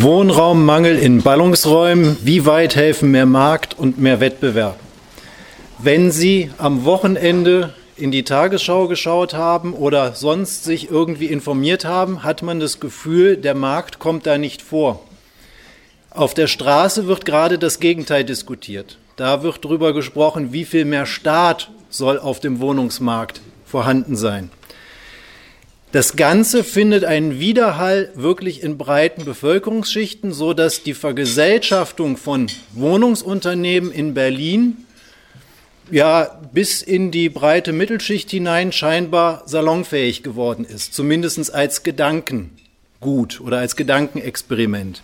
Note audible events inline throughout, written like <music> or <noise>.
Wohnraummangel in Ballungsräumen. Wie weit helfen mehr Markt und mehr Wettbewerb? Wenn Sie am Wochenende in die Tagesschau geschaut haben oder sonst sich irgendwie informiert haben, hat man das Gefühl, der Markt kommt da nicht vor. Auf der Straße wird gerade das Gegenteil diskutiert. Da wird darüber gesprochen, wie viel mehr Staat soll auf dem Wohnungsmarkt vorhanden sein. Das Ganze findet einen Widerhall wirklich in breiten Bevölkerungsschichten, so dass die Vergesellschaftung von Wohnungsunternehmen in Berlin ja bis in die breite Mittelschicht hinein scheinbar salonfähig geworden ist, zumindest als Gedankengut oder als Gedankenexperiment.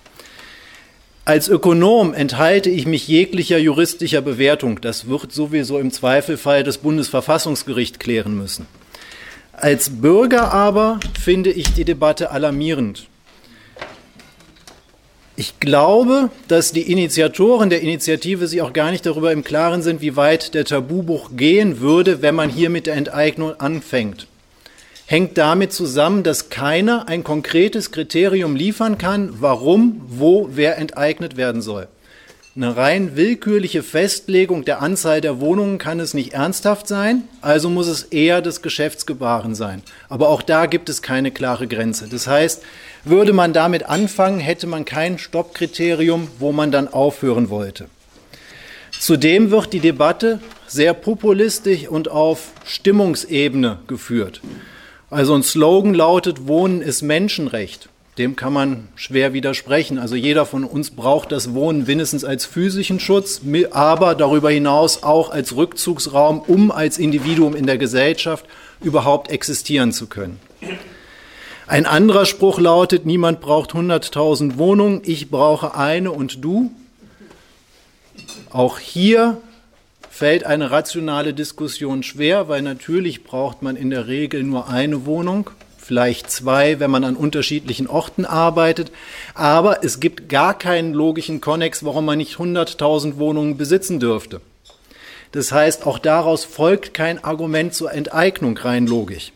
Als Ökonom enthalte ich mich jeglicher juristischer Bewertung. Das wird sowieso im Zweifelfall das Bundesverfassungsgericht klären müssen. Als Bürger aber finde ich die Debatte alarmierend. Ich glaube, dass die Initiatoren der Initiative sich auch gar nicht darüber im Klaren sind, wie weit der Tabubuch gehen würde, wenn man hier mit der Enteignung anfängt. Hängt damit zusammen, dass keiner ein konkretes Kriterium liefern kann, warum, wo, wer enteignet werden soll. Eine rein willkürliche Festlegung der Anzahl der Wohnungen kann es nicht ernsthaft sein, also muss es eher das Geschäftsgebaren sein. Aber auch da gibt es keine klare Grenze. Das heißt, würde man damit anfangen, hätte man kein Stoppkriterium, wo man dann aufhören wollte. Zudem wird die Debatte sehr populistisch und auf Stimmungsebene geführt. Also ein Slogan lautet, Wohnen ist Menschenrecht dem kann man schwer widersprechen. Also jeder von uns braucht das Wohnen mindestens als physischen Schutz, aber darüber hinaus auch als Rückzugsraum, um als Individuum in der Gesellschaft überhaupt existieren zu können. Ein anderer Spruch lautet, niemand braucht 100.000 Wohnungen, ich brauche eine und du. Auch hier fällt eine rationale Diskussion schwer, weil natürlich braucht man in der Regel nur eine Wohnung vielleicht zwei, wenn man an unterschiedlichen Orten arbeitet. Aber es gibt gar keinen logischen Konnex, warum man nicht 100.000 Wohnungen besitzen dürfte. Das heißt, auch daraus folgt kein Argument zur Enteignung rein logisch.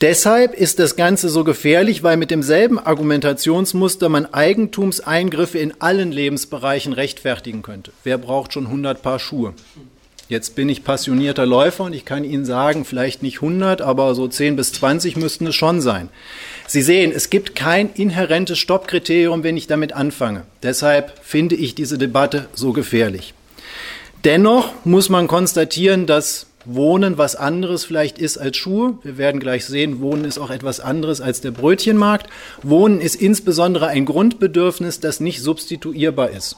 Deshalb ist das Ganze so gefährlich, weil mit demselben Argumentationsmuster man Eigentumseingriffe in allen Lebensbereichen rechtfertigen könnte. Wer braucht schon 100 Paar Schuhe? Jetzt bin ich passionierter Läufer und ich kann Ihnen sagen, vielleicht nicht 100, aber so 10 bis 20 müssten es schon sein. Sie sehen, es gibt kein inhärentes Stoppkriterium, wenn ich damit anfange. Deshalb finde ich diese Debatte so gefährlich. Dennoch muss man konstatieren, dass Wohnen was anderes vielleicht ist als Schuhe. Wir werden gleich sehen, Wohnen ist auch etwas anderes als der Brötchenmarkt. Wohnen ist insbesondere ein Grundbedürfnis, das nicht substituierbar ist.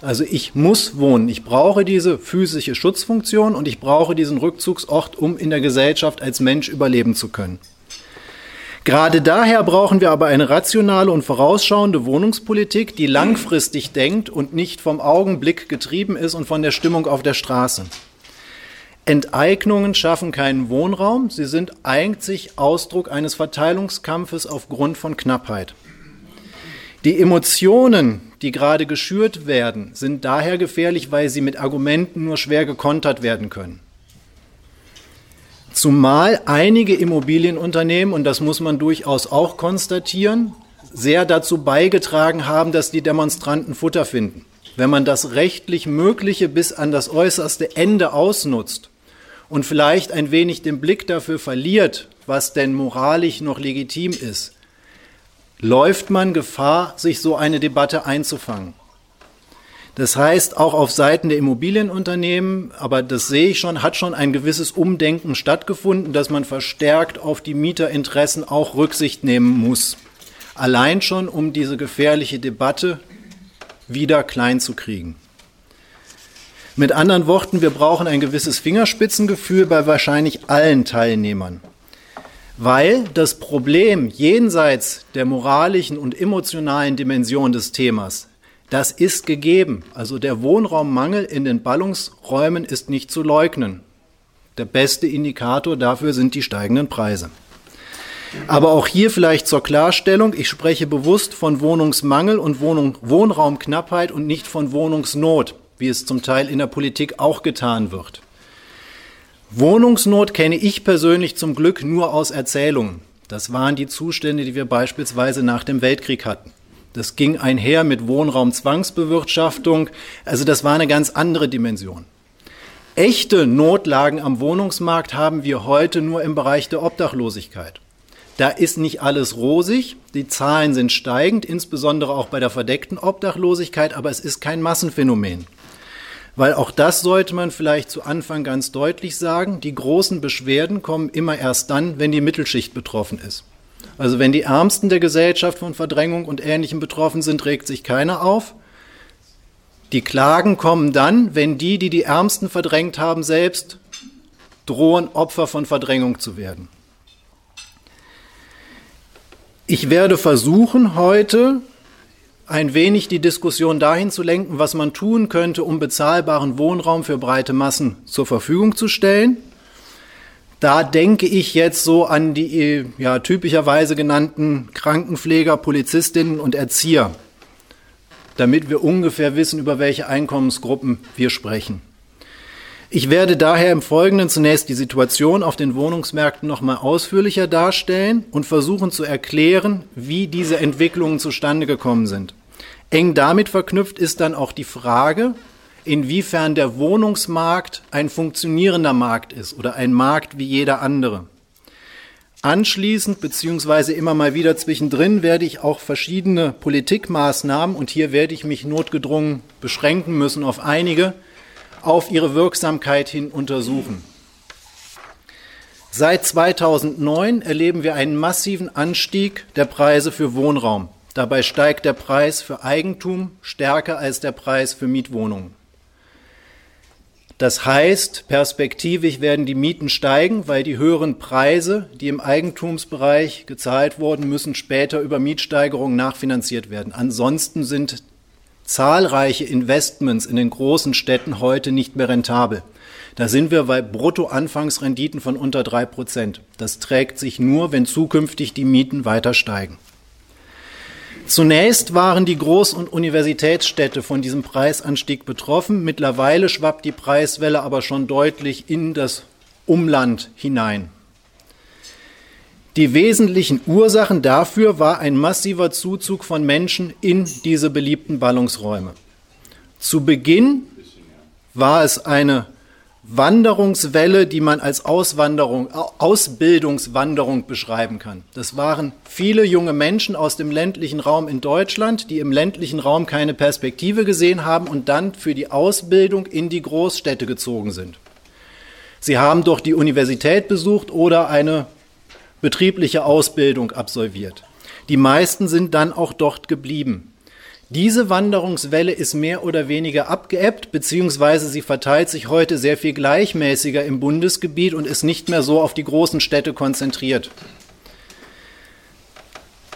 Also ich muss wohnen. Ich brauche diese physische Schutzfunktion und ich brauche diesen Rückzugsort, um in der Gesellschaft als Mensch überleben zu können. Gerade daher brauchen wir aber eine rationale und vorausschauende Wohnungspolitik, die langfristig denkt und nicht vom Augenblick getrieben ist und von der Stimmung auf der Straße. Enteignungen schaffen keinen Wohnraum, sie sind eigentlich Ausdruck eines Verteilungskampfes aufgrund von Knappheit. Die Emotionen, die gerade geschürt werden, sind daher gefährlich, weil sie mit Argumenten nur schwer gekontert werden können. Zumal einige Immobilienunternehmen, und das muss man durchaus auch konstatieren, sehr dazu beigetragen haben, dass die Demonstranten Futter finden. Wenn man das rechtlich Mögliche bis an das äußerste Ende ausnutzt und vielleicht ein wenig den Blick dafür verliert, was denn moralisch noch legitim ist, läuft man Gefahr, sich so eine Debatte einzufangen. Das heißt, auch auf Seiten der Immobilienunternehmen, aber das sehe ich schon, hat schon ein gewisses Umdenken stattgefunden, dass man verstärkt auf die Mieterinteressen auch Rücksicht nehmen muss. Allein schon, um diese gefährliche Debatte wieder klein zu kriegen. Mit anderen Worten, wir brauchen ein gewisses Fingerspitzengefühl bei wahrscheinlich allen Teilnehmern weil das Problem jenseits der moralischen und emotionalen Dimension des Themas, das ist gegeben. Also der Wohnraummangel in den Ballungsräumen ist nicht zu leugnen. Der beste Indikator dafür sind die steigenden Preise. Aber auch hier vielleicht zur Klarstellung, ich spreche bewusst von Wohnungsmangel und Wohnung, Wohnraumknappheit und nicht von Wohnungsnot, wie es zum Teil in der Politik auch getan wird. Wohnungsnot kenne ich persönlich zum Glück nur aus Erzählungen. Das waren die Zustände, die wir beispielsweise nach dem Weltkrieg hatten. Das ging einher mit Wohnraumzwangsbewirtschaftung. Also das war eine ganz andere Dimension. Echte Notlagen am Wohnungsmarkt haben wir heute nur im Bereich der Obdachlosigkeit. Da ist nicht alles rosig, die Zahlen sind steigend, insbesondere auch bei der verdeckten Obdachlosigkeit, aber es ist kein Massenphänomen. Weil auch das sollte man vielleicht zu Anfang ganz deutlich sagen, die großen Beschwerden kommen immer erst dann, wenn die Mittelschicht betroffen ist. Also wenn die Ärmsten der Gesellschaft von Verdrängung und Ähnlichem betroffen sind, regt sich keiner auf. Die Klagen kommen dann, wenn die, die die Ärmsten verdrängt haben, selbst drohen, Opfer von Verdrängung zu werden. Ich werde versuchen, heute ein wenig die Diskussion dahin zu lenken, was man tun könnte, um bezahlbaren Wohnraum für breite Massen zur Verfügung zu stellen. Da denke ich jetzt so an die ja, typischerweise genannten Krankenpfleger, Polizistinnen und Erzieher, damit wir ungefähr wissen, über welche Einkommensgruppen wir sprechen. Ich werde daher im Folgenden zunächst die Situation auf den Wohnungsmärkten noch mal ausführlicher darstellen und versuchen zu erklären, wie diese Entwicklungen zustande gekommen sind. Eng damit verknüpft ist dann auch die Frage, inwiefern der Wohnungsmarkt ein funktionierender Markt ist oder ein Markt wie jeder andere. Anschließend beziehungsweise immer mal wieder zwischendrin werde ich auch verschiedene Politikmaßnahmen und hier werde ich mich notgedrungen beschränken müssen auf einige auf ihre Wirksamkeit hin untersuchen. Seit 2009 erleben wir einen massiven Anstieg der Preise für Wohnraum. Dabei steigt der Preis für Eigentum stärker als der Preis für Mietwohnungen. Das heißt, perspektivisch werden die Mieten steigen, weil die höheren Preise, die im Eigentumsbereich gezahlt wurden, müssen später über Mietsteigerungen nachfinanziert werden. Ansonsten sind zahlreiche Investments in den großen Städten heute nicht mehr rentabel. Da sind wir bei Bruttoanfangsrenditen von unter drei Prozent. Das trägt sich nur, wenn zukünftig die Mieten weiter steigen. Zunächst waren die Groß- und Universitätsstädte von diesem Preisanstieg betroffen. Mittlerweile schwappt die Preiswelle aber schon deutlich in das Umland hinein. Die wesentlichen Ursachen dafür war ein massiver Zuzug von Menschen in diese beliebten Ballungsräume. Zu Beginn war es eine Wanderungswelle, die man als Auswanderung, Ausbildungswanderung beschreiben kann. Das waren viele junge Menschen aus dem ländlichen Raum in Deutschland, die im ländlichen Raum keine Perspektive gesehen haben und dann für die Ausbildung in die Großstädte gezogen sind. Sie haben doch die Universität besucht oder eine betriebliche Ausbildung absolviert. Die meisten sind dann auch dort geblieben. Diese Wanderungswelle ist mehr oder weniger abgeebbt, beziehungsweise sie verteilt sich heute sehr viel gleichmäßiger im Bundesgebiet und ist nicht mehr so auf die großen Städte konzentriert.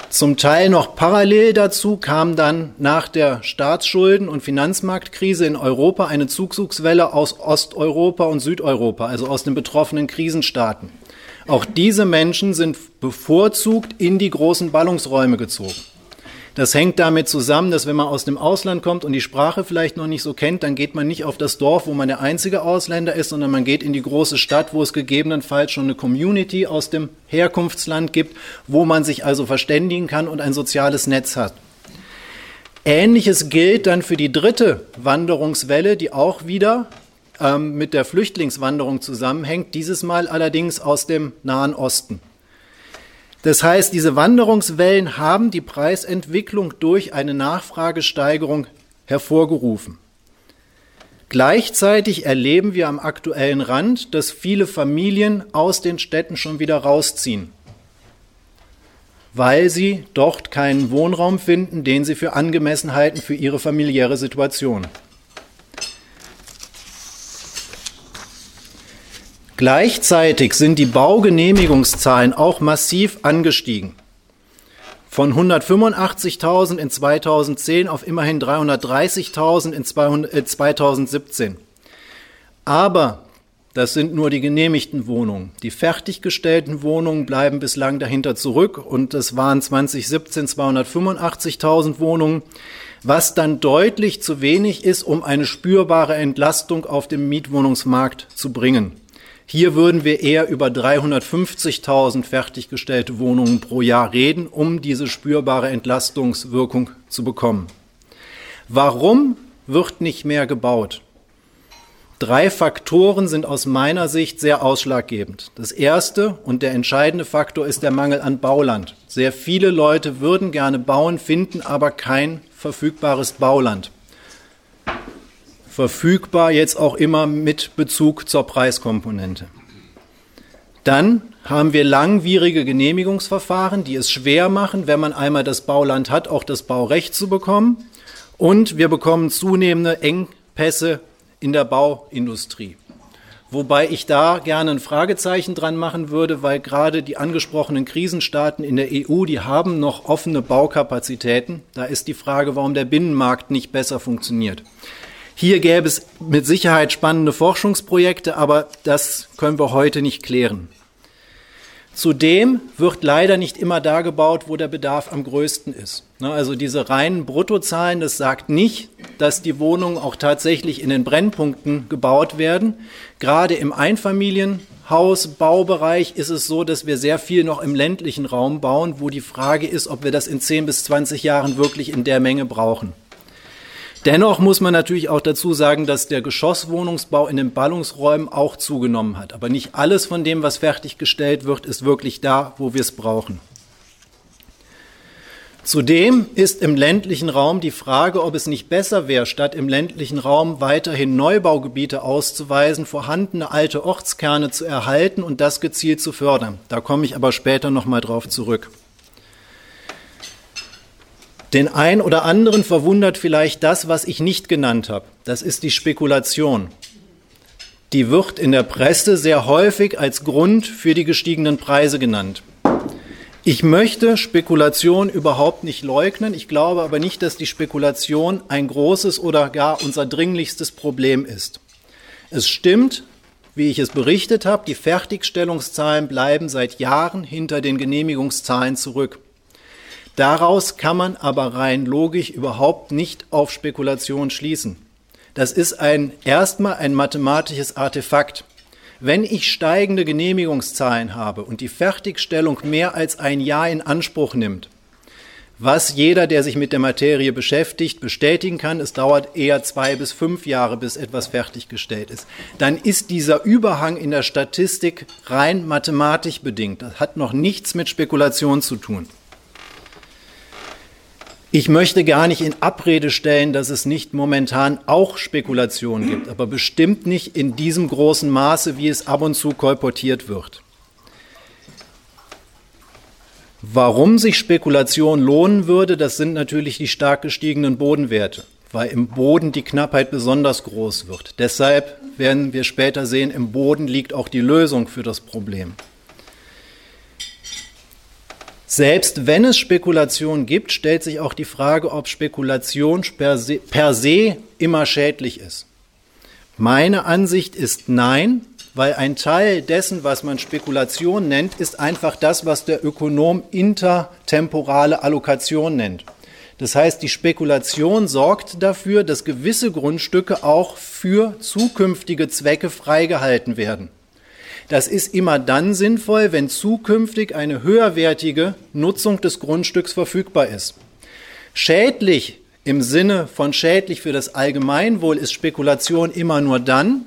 Zum Teil noch parallel dazu kam dann nach der Staatsschulden- und Finanzmarktkrise in Europa eine Zugzugswelle aus Osteuropa und Südeuropa, also aus den betroffenen Krisenstaaten. Auch diese Menschen sind bevorzugt in die großen Ballungsräume gezogen. Das hängt damit zusammen, dass wenn man aus dem Ausland kommt und die Sprache vielleicht noch nicht so kennt, dann geht man nicht auf das Dorf, wo man der einzige Ausländer ist, sondern man geht in die große Stadt, wo es gegebenenfalls schon eine Community aus dem Herkunftsland gibt, wo man sich also verständigen kann und ein soziales Netz hat. Ähnliches gilt dann für die dritte Wanderungswelle, die auch wieder ähm, mit der Flüchtlingswanderung zusammenhängt, dieses Mal allerdings aus dem Nahen Osten. Das heißt, diese Wanderungswellen haben die Preisentwicklung durch eine Nachfragesteigerung hervorgerufen. Gleichzeitig erleben wir am aktuellen Rand, dass viele Familien aus den Städten schon wieder rausziehen, weil sie dort keinen Wohnraum finden, den sie für angemessen halten für ihre familiäre Situation. Gleichzeitig sind die Baugenehmigungszahlen auch massiv angestiegen. Von 185.000 in 2010 auf immerhin 330.000 in 2017. Äh, Aber das sind nur die genehmigten Wohnungen. Die fertiggestellten Wohnungen bleiben bislang dahinter zurück und es waren 2017 285.000 Wohnungen, was dann deutlich zu wenig ist, um eine spürbare Entlastung auf dem Mietwohnungsmarkt zu bringen. Hier würden wir eher über 350.000 fertiggestellte Wohnungen pro Jahr reden, um diese spürbare Entlastungswirkung zu bekommen. Warum wird nicht mehr gebaut? Drei Faktoren sind aus meiner Sicht sehr ausschlaggebend. Das erste und der entscheidende Faktor ist der Mangel an Bauland. Sehr viele Leute würden gerne bauen, finden aber kein verfügbares Bauland. Verfügbar jetzt auch immer mit Bezug zur Preiskomponente. Dann haben wir langwierige Genehmigungsverfahren, die es schwer machen, wenn man einmal das Bauland hat, auch das Baurecht zu bekommen. Und wir bekommen zunehmende Engpässe in der Bauindustrie. Wobei ich da gerne ein Fragezeichen dran machen würde, weil gerade die angesprochenen Krisenstaaten in der EU, die haben noch offene Baukapazitäten. Da ist die Frage, warum der Binnenmarkt nicht besser funktioniert. Hier gäbe es mit Sicherheit spannende Forschungsprojekte, aber das können wir heute nicht klären. Zudem wird leider nicht immer da gebaut, wo der Bedarf am größten ist. Ne, also diese reinen Bruttozahlen, das sagt nicht, dass die Wohnungen auch tatsächlich in den Brennpunkten gebaut werden. Gerade im Einfamilienhausbaubereich ist es so, dass wir sehr viel noch im ländlichen Raum bauen, wo die Frage ist, ob wir das in 10 bis 20 Jahren wirklich in der Menge brauchen. Dennoch muss man natürlich auch dazu sagen, dass der Geschosswohnungsbau in den Ballungsräumen auch zugenommen hat. Aber nicht alles von dem, was fertiggestellt wird, ist wirklich da, wo wir es brauchen. Zudem ist im ländlichen Raum die Frage, ob es nicht besser wäre, statt im ländlichen Raum weiterhin Neubaugebiete auszuweisen, vorhandene alte Ortskerne zu erhalten und das gezielt zu fördern. Da komme ich aber später noch mal drauf zurück. Den ein oder anderen verwundert vielleicht das, was ich nicht genannt habe. Das ist die Spekulation. Die wird in der Presse sehr häufig als Grund für die gestiegenen Preise genannt. Ich möchte Spekulation überhaupt nicht leugnen. Ich glaube aber nicht, dass die Spekulation ein großes oder gar unser dringlichstes Problem ist. Es stimmt, wie ich es berichtet habe, die Fertigstellungszahlen bleiben seit Jahren hinter den Genehmigungszahlen zurück. Daraus kann man aber rein logisch überhaupt nicht auf Spekulation schließen. Das ist ein, erstmal ein mathematisches Artefakt. Wenn ich steigende Genehmigungszahlen habe und die Fertigstellung mehr als ein Jahr in Anspruch nimmt, was jeder, der sich mit der Materie beschäftigt, bestätigen kann, es dauert eher zwei bis fünf Jahre, bis etwas fertiggestellt ist, dann ist dieser Überhang in der Statistik rein mathematisch bedingt. Das hat noch nichts mit Spekulation zu tun. Ich möchte gar nicht in Abrede stellen, dass es nicht momentan auch Spekulationen gibt, aber bestimmt nicht in diesem großen Maße, wie es ab und zu kolportiert wird. Warum sich Spekulation lohnen würde, das sind natürlich die stark gestiegenen Bodenwerte, weil im Boden die Knappheit besonders groß wird. Deshalb werden wir später sehen, im Boden liegt auch die Lösung für das Problem. Selbst wenn es Spekulation gibt, stellt sich auch die Frage, ob Spekulation per se, per se immer schädlich ist. Meine Ansicht ist nein, weil ein Teil dessen, was man Spekulation nennt, ist einfach das, was der Ökonom intertemporale Allokation nennt. Das heißt, die Spekulation sorgt dafür, dass gewisse Grundstücke auch für zukünftige Zwecke freigehalten werden. Das ist immer dann sinnvoll, wenn zukünftig eine höherwertige Nutzung des Grundstücks verfügbar ist. Schädlich im Sinne von schädlich für das Allgemeinwohl ist Spekulation immer nur dann,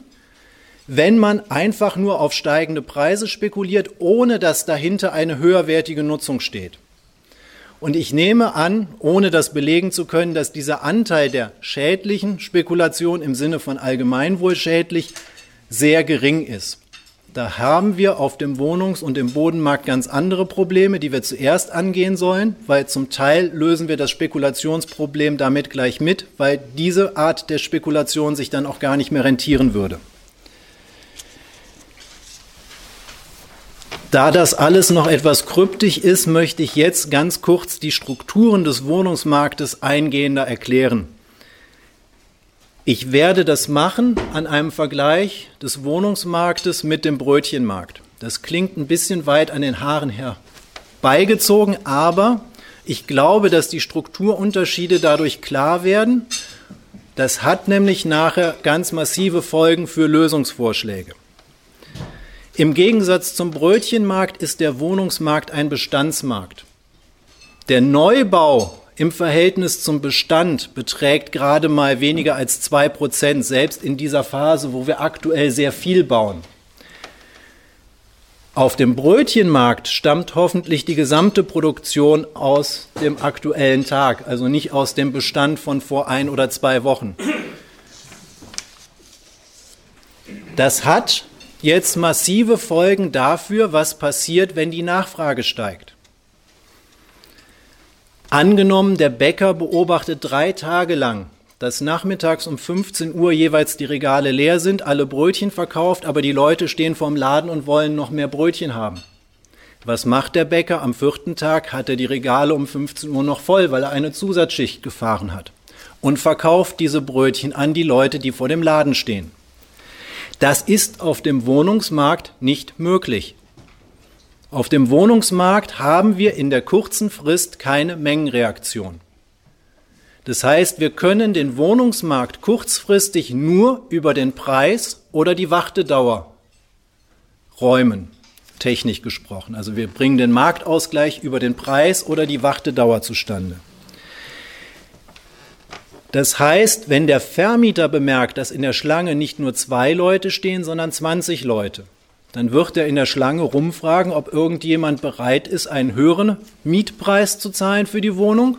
wenn man einfach nur auf steigende Preise spekuliert, ohne dass dahinter eine höherwertige Nutzung steht. Und ich nehme an, ohne das belegen zu können, dass dieser Anteil der schädlichen Spekulation im Sinne von Allgemeinwohl schädlich sehr gering ist. Da haben wir auf dem Wohnungs- und im Bodenmarkt ganz andere Probleme, die wir zuerst angehen sollen, weil zum Teil lösen wir das Spekulationsproblem damit gleich mit, weil diese Art der Spekulation sich dann auch gar nicht mehr rentieren würde. Da das alles noch etwas kryptisch ist, möchte ich jetzt ganz kurz die Strukturen des Wohnungsmarktes eingehender erklären. Ich werde das machen an einem Vergleich des Wohnungsmarktes mit dem Brötchenmarkt. Das klingt ein bisschen weit an den Haaren herbeigezogen, aber ich glaube, dass die Strukturunterschiede dadurch klar werden. Das hat nämlich nachher ganz massive Folgen für Lösungsvorschläge. Im Gegensatz zum Brötchenmarkt ist der Wohnungsmarkt ein Bestandsmarkt. Der Neubau im Verhältnis zum Bestand beträgt gerade mal weniger als zwei Prozent, selbst in dieser Phase, wo wir aktuell sehr viel bauen. Auf dem Brötchenmarkt stammt hoffentlich die gesamte Produktion aus dem aktuellen Tag, also nicht aus dem Bestand von vor ein oder zwei Wochen. Das hat jetzt massive Folgen dafür, was passiert, wenn die Nachfrage steigt. Angenommen, der Bäcker beobachtet drei Tage lang, dass nachmittags um 15 Uhr jeweils die Regale leer sind, alle Brötchen verkauft, aber die Leute stehen vorm Laden und wollen noch mehr Brötchen haben. Was macht der Bäcker? Am vierten Tag hat er die Regale um 15 Uhr noch voll, weil er eine Zusatzschicht gefahren hat und verkauft diese Brötchen an die Leute, die vor dem Laden stehen. Das ist auf dem Wohnungsmarkt nicht möglich. Auf dem Wohnungsmarkt haben wir in der kurzen Frist keine Mengenreaktion. Das heißt, wir können den Wohnungsmarkt kurzfristig nur über den Preis oder die Wartedauer räumen, technisch gesprochen. Also wir bringen den Marktausgleich über den Preis oder die Wartedauer zustande. Das heißt, wenn der Vermieter bemerkt, dass in der Schlange nicht nur zwei Leute stehen, sondern 20 Leute, dann wird er in der Schlange rumfragen, ob irgendjemand bereit ist, einen höheren Mietpreis zu zahlen für die Wohnung.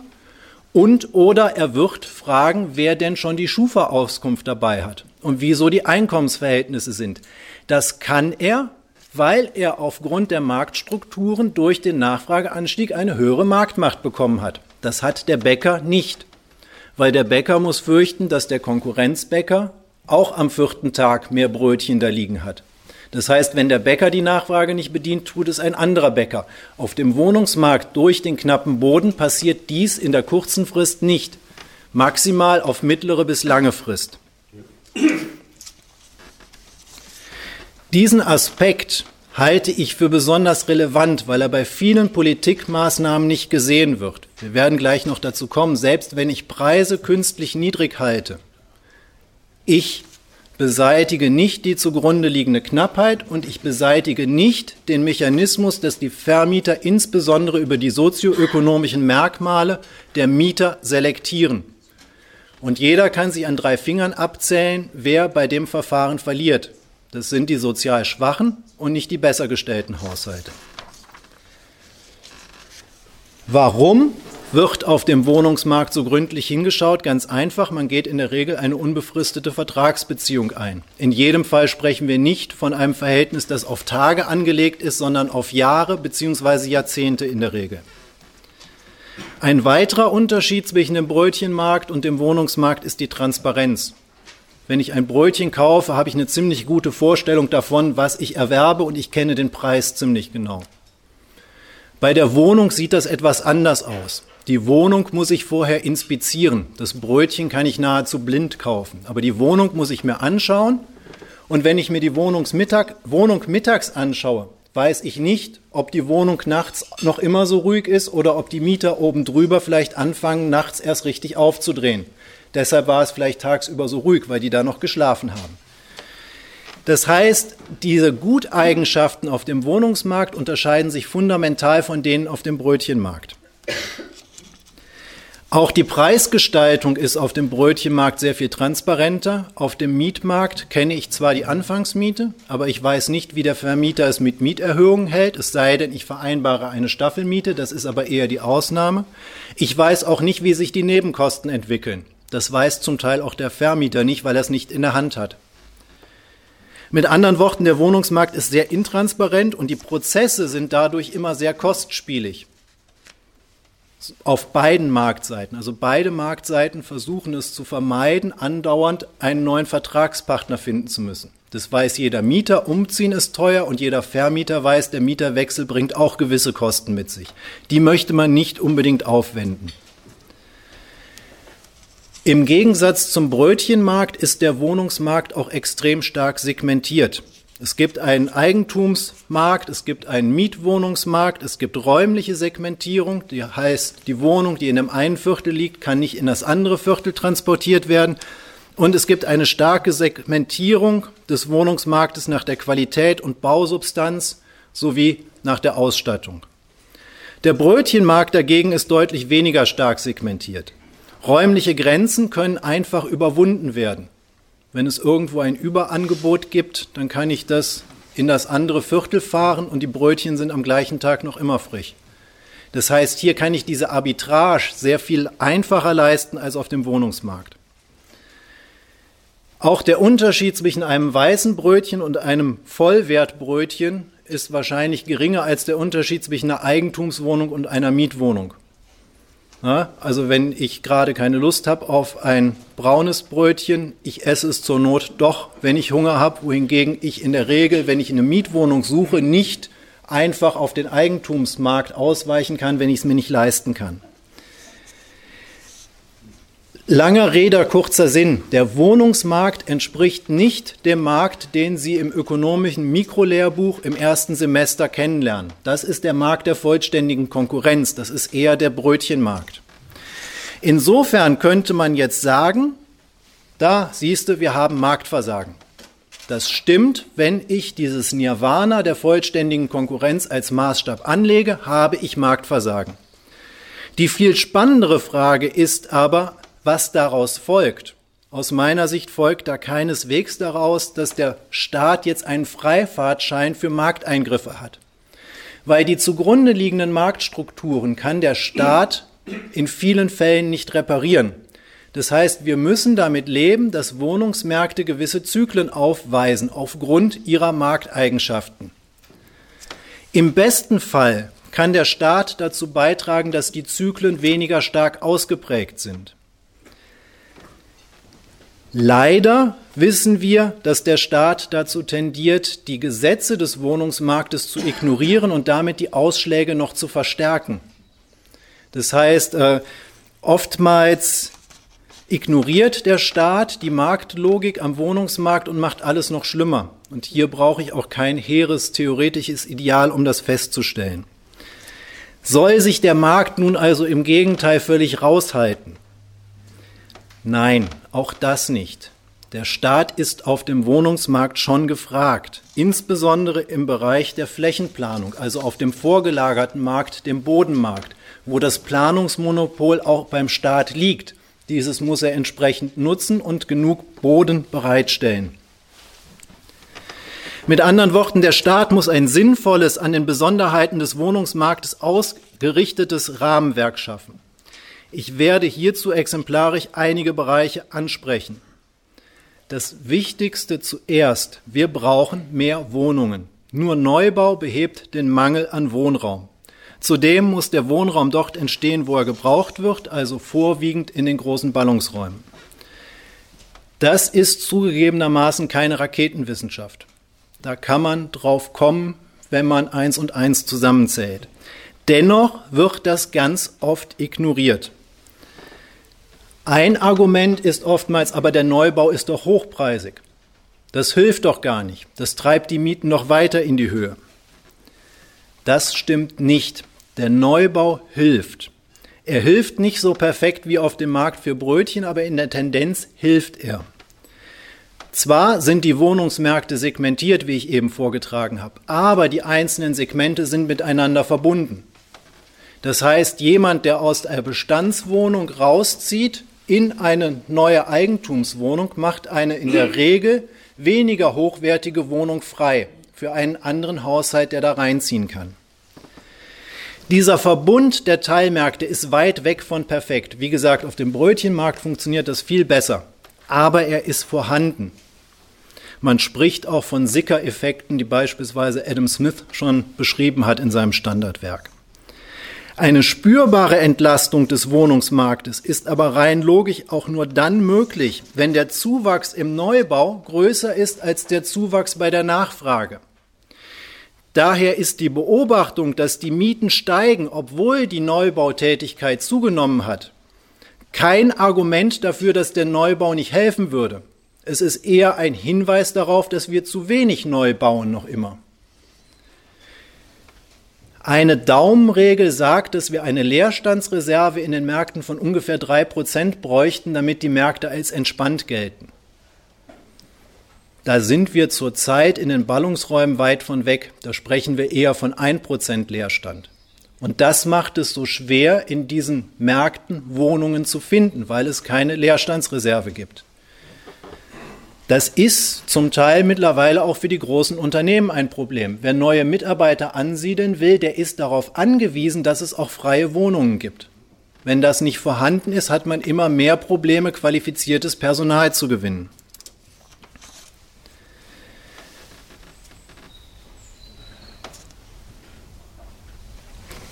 Und oder er wird fragen, wer denn schon die Schufa-Auskunft dabei hat und wieso die Einkommensverhältnisse sind. Das kann er, weil er aufgrund der Marktstrukturen durch den Nachfrageanstieg eine höhere Marktmacht bekommen hat. Das hat der Bäcker nicht weil der Bäcker muss fürchten, dass der Konkurrenzbäcker auch am vierten Tag mehr Brötchen da liegen hat. Das heißt, wenn der Bäcker die Nachfrage nicht bedient, tut es ein anderer Bäcker. Auf dem Wohnungsmarkt durch den knappen Boden passiert dies in der kurzen Frist nicht, maximal auf mittlere bis lange Frist. Diesen Aspekt halte ich für besonders relevant, weil er bei vielen Politikmaßnahmen nicht gesehen wird. Wir werden gleich noch dazu kommen, selbst wenn ich Preise künstlich niedrig halte. Ich beseitige nicht die zugrunde liegende Knappheit und ich beseitige nicht den Mechanismus, dass die Vermieter insbesondere über die sozioökonomischen Merkmale der Mieter selektieren. Und jeder kann sich an drei Fingern abzählen, wer bei dem Verfahren verliert. Das sind die sozial Schwachen und nicht die besser gestellten Haushalte. Warum wird auf dem Wohnungsmarkt so gründlich hingeschaut? Ganz einfach, man geht in der Regel eine unbefristete Vertragsbeziehung ein. In jedem Fall sprechen wir nicht von einem Verhältnis, das auf Tage angelegt ist, sondern auf Jahre bzw. Jahrzehnte in der Regel. Ein weiterer Unterschied zwischen dem Brötchenmarkt und dem Wohnungsmarkt ist die Transparenz. Wenn ich ein Brötchen kaufe, habe ich eine ziemlich gute Vorstellung davon, was ich erwerbe und ich kenne den Preis ziemlich genau. Bei der Wohnung sieht das etwas anders aus. Die Wohnung muss ich vorher inspizieren. Das Brötchen kann ich nahezu blind kaufen. Aber die Wohnung muss ich mir anschauen. Und wenn ich mir die Wohnungsmittag, Wohnung mittags anschaue, weiß ich nicht, ob die Wohnung nachts noch immer so ruhig ist oder ob die Mieter oben drüber vielleicht anfangen, nachts erst richtig aufzudrehen. Deshalb war es vielleicht tagsüber so ruhig, weil die da noch geschlafen haben. Das heißt, diese Guteigenschaften auf dem Wohnungsmarkt unterscheiden sich fundamental von denen auf dem Brötchenmarkt. Auch die Preisgestaltung ist auf dem Brötchenmarkt sehr viel transparenter. Auf dem Mietmarkt kenne ich zwar die Anfangsmiete, aber ich weiß nicht, wie der Vermieter es mit Mieterhöhungen hält, es sei denn, ich vereinbare eine Staffelmiete, das ist aber eher die Ausnahme. Ich weiß auch nicht, wie sich die Nebenkosten entwickeln. Das weiß zum Teil auch der Vermieter nicht, weil er es nicht in der Hand hat. Mit anderen Worten, der Wohnungsmarkt ist sehr intransparent und die Prozesse sind dadurch immer sehr kostspielig. Auf beiden Marktseiten. Also beide Marktseiten versuchen es zu vermeiden, andauernd einen neuen Vertragspartner finden zu müssen. Das weiß jeder Mieter, umziehen ist teuer und jeder Vermieter weiß, der Mieterwechsel bringt auch gewisse Kosten mit sich. Die möchte man nicht unbedingt aufwenden. Im Gegensatz zum Brötchenmarkt ist der Wohnungsmarkt auch extrem stark segmentiert. Es gibt einen Eigentumsmarkt, es gibt einen Mietwohnungsmarkt, es gibt räumliche Segmentierung, die heißt, die Wohnung, die in dem einen Viertel liegt, kann nicht in das andere Viertel transportiert werden. Und es gibt eine starke Segmentierung des Wohnungsmarktes nach der Qualität und Bausubstanz sowie nach der Ausstattung. Der Brötchenmarkt dagegen ist deutlich weniger stark segmentiert. Räumliche Grenzen können einfach überwunden werden. Wenn es irgendwo ein Überangebot gibt, dann kann ich das in das andere Viertel fahren und die Brötchen sind am gleichen Tag noch immer frisch. Das heißt, hier kann ich diese Arbitrage sehr viel einfacher leisten als auf dem Wohnungsmarkt. Auch der Unterschied zwischen einem weißen Brötchen und einem Vollwertbrötchen ist wahrscheinlich geringer als der Unterschied zwischen einer Eigentumswohnung und einer Mietwohnung. Also wenn ich gerade keine Lust habe auf ein braunes Brötchen, ich esse es zur Not doch, wenn ich Hunger habe, wohingegen ich in der Regel, wenn ich eine Mietwohnung suche, nicht einfach auf den Eigentumsmarkt ausweichen kann, wenn ich es mir nicht leisten kann. Langer Rede, kurzer Sinn. Der Wohnungsmarkt entspricht nicht dem Markt, den Sie im ökonomischen Mikrolehrbuch im ersten Semester kennenlernen. Das ist der Markt der vollständigen Konkurrenz. Das ist eher der Brötchenmarkt. Insofern könnte man jetzt sagen, da siehst du, wir haben Marktversagen. Das stimmt, wenn ich dieses Nirvana der vollständigen Konkurrenz als Maßstab anlege, habe ich Marktversagen. Die viel spannendere Frage ist aber, was daraus folgt. Aus meiner Sicht folgt da keineswegs daraus, dass der Staat jetzt einen Freifahrtschein für Markteingriffe hat. Weil die zugrunde liegenden Marktstrukturen kann der Staat in vielen Fällen nicht reparieren. Das heißt, wir müssen damit leben, dass Wohnungsmärkte gewisse Zyklen aufweisen aufgrund ihrer Markteigenschaften. Im besten Fall kann der Staat dazu beitragen, dass die Zyklen weniger stark ausgeprägt sind. Leider wissen wir, dass der Staat dazu tendiert, die Gesetze des Wohnungsmarktes zu ignorieren und damit die Ausschläge noch zu verstärken. Das heißt, äh, oftmals ignoriert der Staat die Marktlogik am Wohnungsmarkt und macht alles noch schlimmer. Und hier brauche ich auch kein hehres theoretisches Ideal, um das festzustellen. Soll sich der Markt nun also im Gegenteil völlig raushalten? Nein, auch das nicht. Der Staat ist auf dem Wohnungsmarkt schon gefragt, insbesondere im Bereich der Flächenplanung, also auf dem vorgelagerten Markt, dem Bodenmarkt, wo das Planungsmonopol auch beim Staat liegt. Dieses muss er entsprechend nutzen und genug Boden bereitstellen. Mit anderen Worten, der Staat muss ein sinnvolles, an den Besonderheiten des Wohnungsmarktes ausgerichtetes Rahmenwerk schaffen. Ich werde hierzu exemplarisch einige Bereiche ansprechen. Das Wichtigste zuerst, wir brauchen mehr Wohnungen. Nur Neubau behebt den Mangel an Wohnraum. Zudem muss der Wohnraum dort entstehen, wo er gebraucht wird, also vorwiegend in den großen Ballungsräumen. Das ist zugegebenermaßen keine Raketenwissenschaft. Da kann man drauf kommen, wenn man eins und eins zusammenzählt. Dennoch wird das ganz oft ignoriert. Ein Argument ist oftmals, aber der Neubau ist doch hochpreisig. Das hilft doch gar nicht. Das treibt die Mieten noch weiter in die Höhe. Das stimmt nicht. Der Neubau hilft. Er hilft nicht so perfekt wie auf dem Markt für Brötchen, aber in der Tendenz hilft er. Zwar sind die Wohnungsmärkte segmentiert, wie ich eben vorgetragen habe, aber die einzelnen Segmente sind miteinander verbunden. Das heißt, jemand, der aus einer Bestandswohnung rauszieht, in eine neue Eigentumswohnung, macht eine in der Regel weniger hochwertige Wohnung frei für einen anderen Haushalt, der da reinziehen kann. Dieser Verbund der Teilmärkte ist weit weg von perfekt. Wie gesagt, auf dem Brötchenmarkt funktioniert das viel besser, aber er ist vorhanden. Man spricht auch von Sicker-Effekten, die beispielsweise Adam Smith schon beschrieben hat in seinem Standardwerk. Eine spürbare Entlastung des Wohnungsmarktes ist aber rein logisch auch nur dann möglich, wenn der Zuwachs im Neubau größer ist als der Zuwachs bei der Nachfrage. Daher ist die Beobachtung, dass die Mieten steigen, obwohl die Neubautätigkeit zugenommen hat, kein Argument dafür, dass der Neubau nicht helfen würde. Es ist eher ein Hinweis darauf, dass wir zu wenig neu bauen noch immer. Eine Daumenregel sagt, dass wir eine Leerstandsreserve in den Märkten von ungefähr drei Prozent bräuchten, damit die Märkte als entspannt gelten. Da sind wir zurzeit in den Ballungsräumen weit von weg. Da sprechen wir eher von ein Prozent Leerstand. Und das macht es so schwer, in diesen Märkten Wohnungen zu finden, weil es keine Leerstandsreserve gibt. Das ist zum Teil mittlerweile auch für die großen Unternehmen ein Problem. Wer neue Mitarbeiter ansiedeln will, der ist darauf angewiesen, dass es auch freie Wohnungen gibt. Wenn das nicht vorhanden ist, hat man immer mehr Probleme, qualifiziertes Personal zu gewinnen.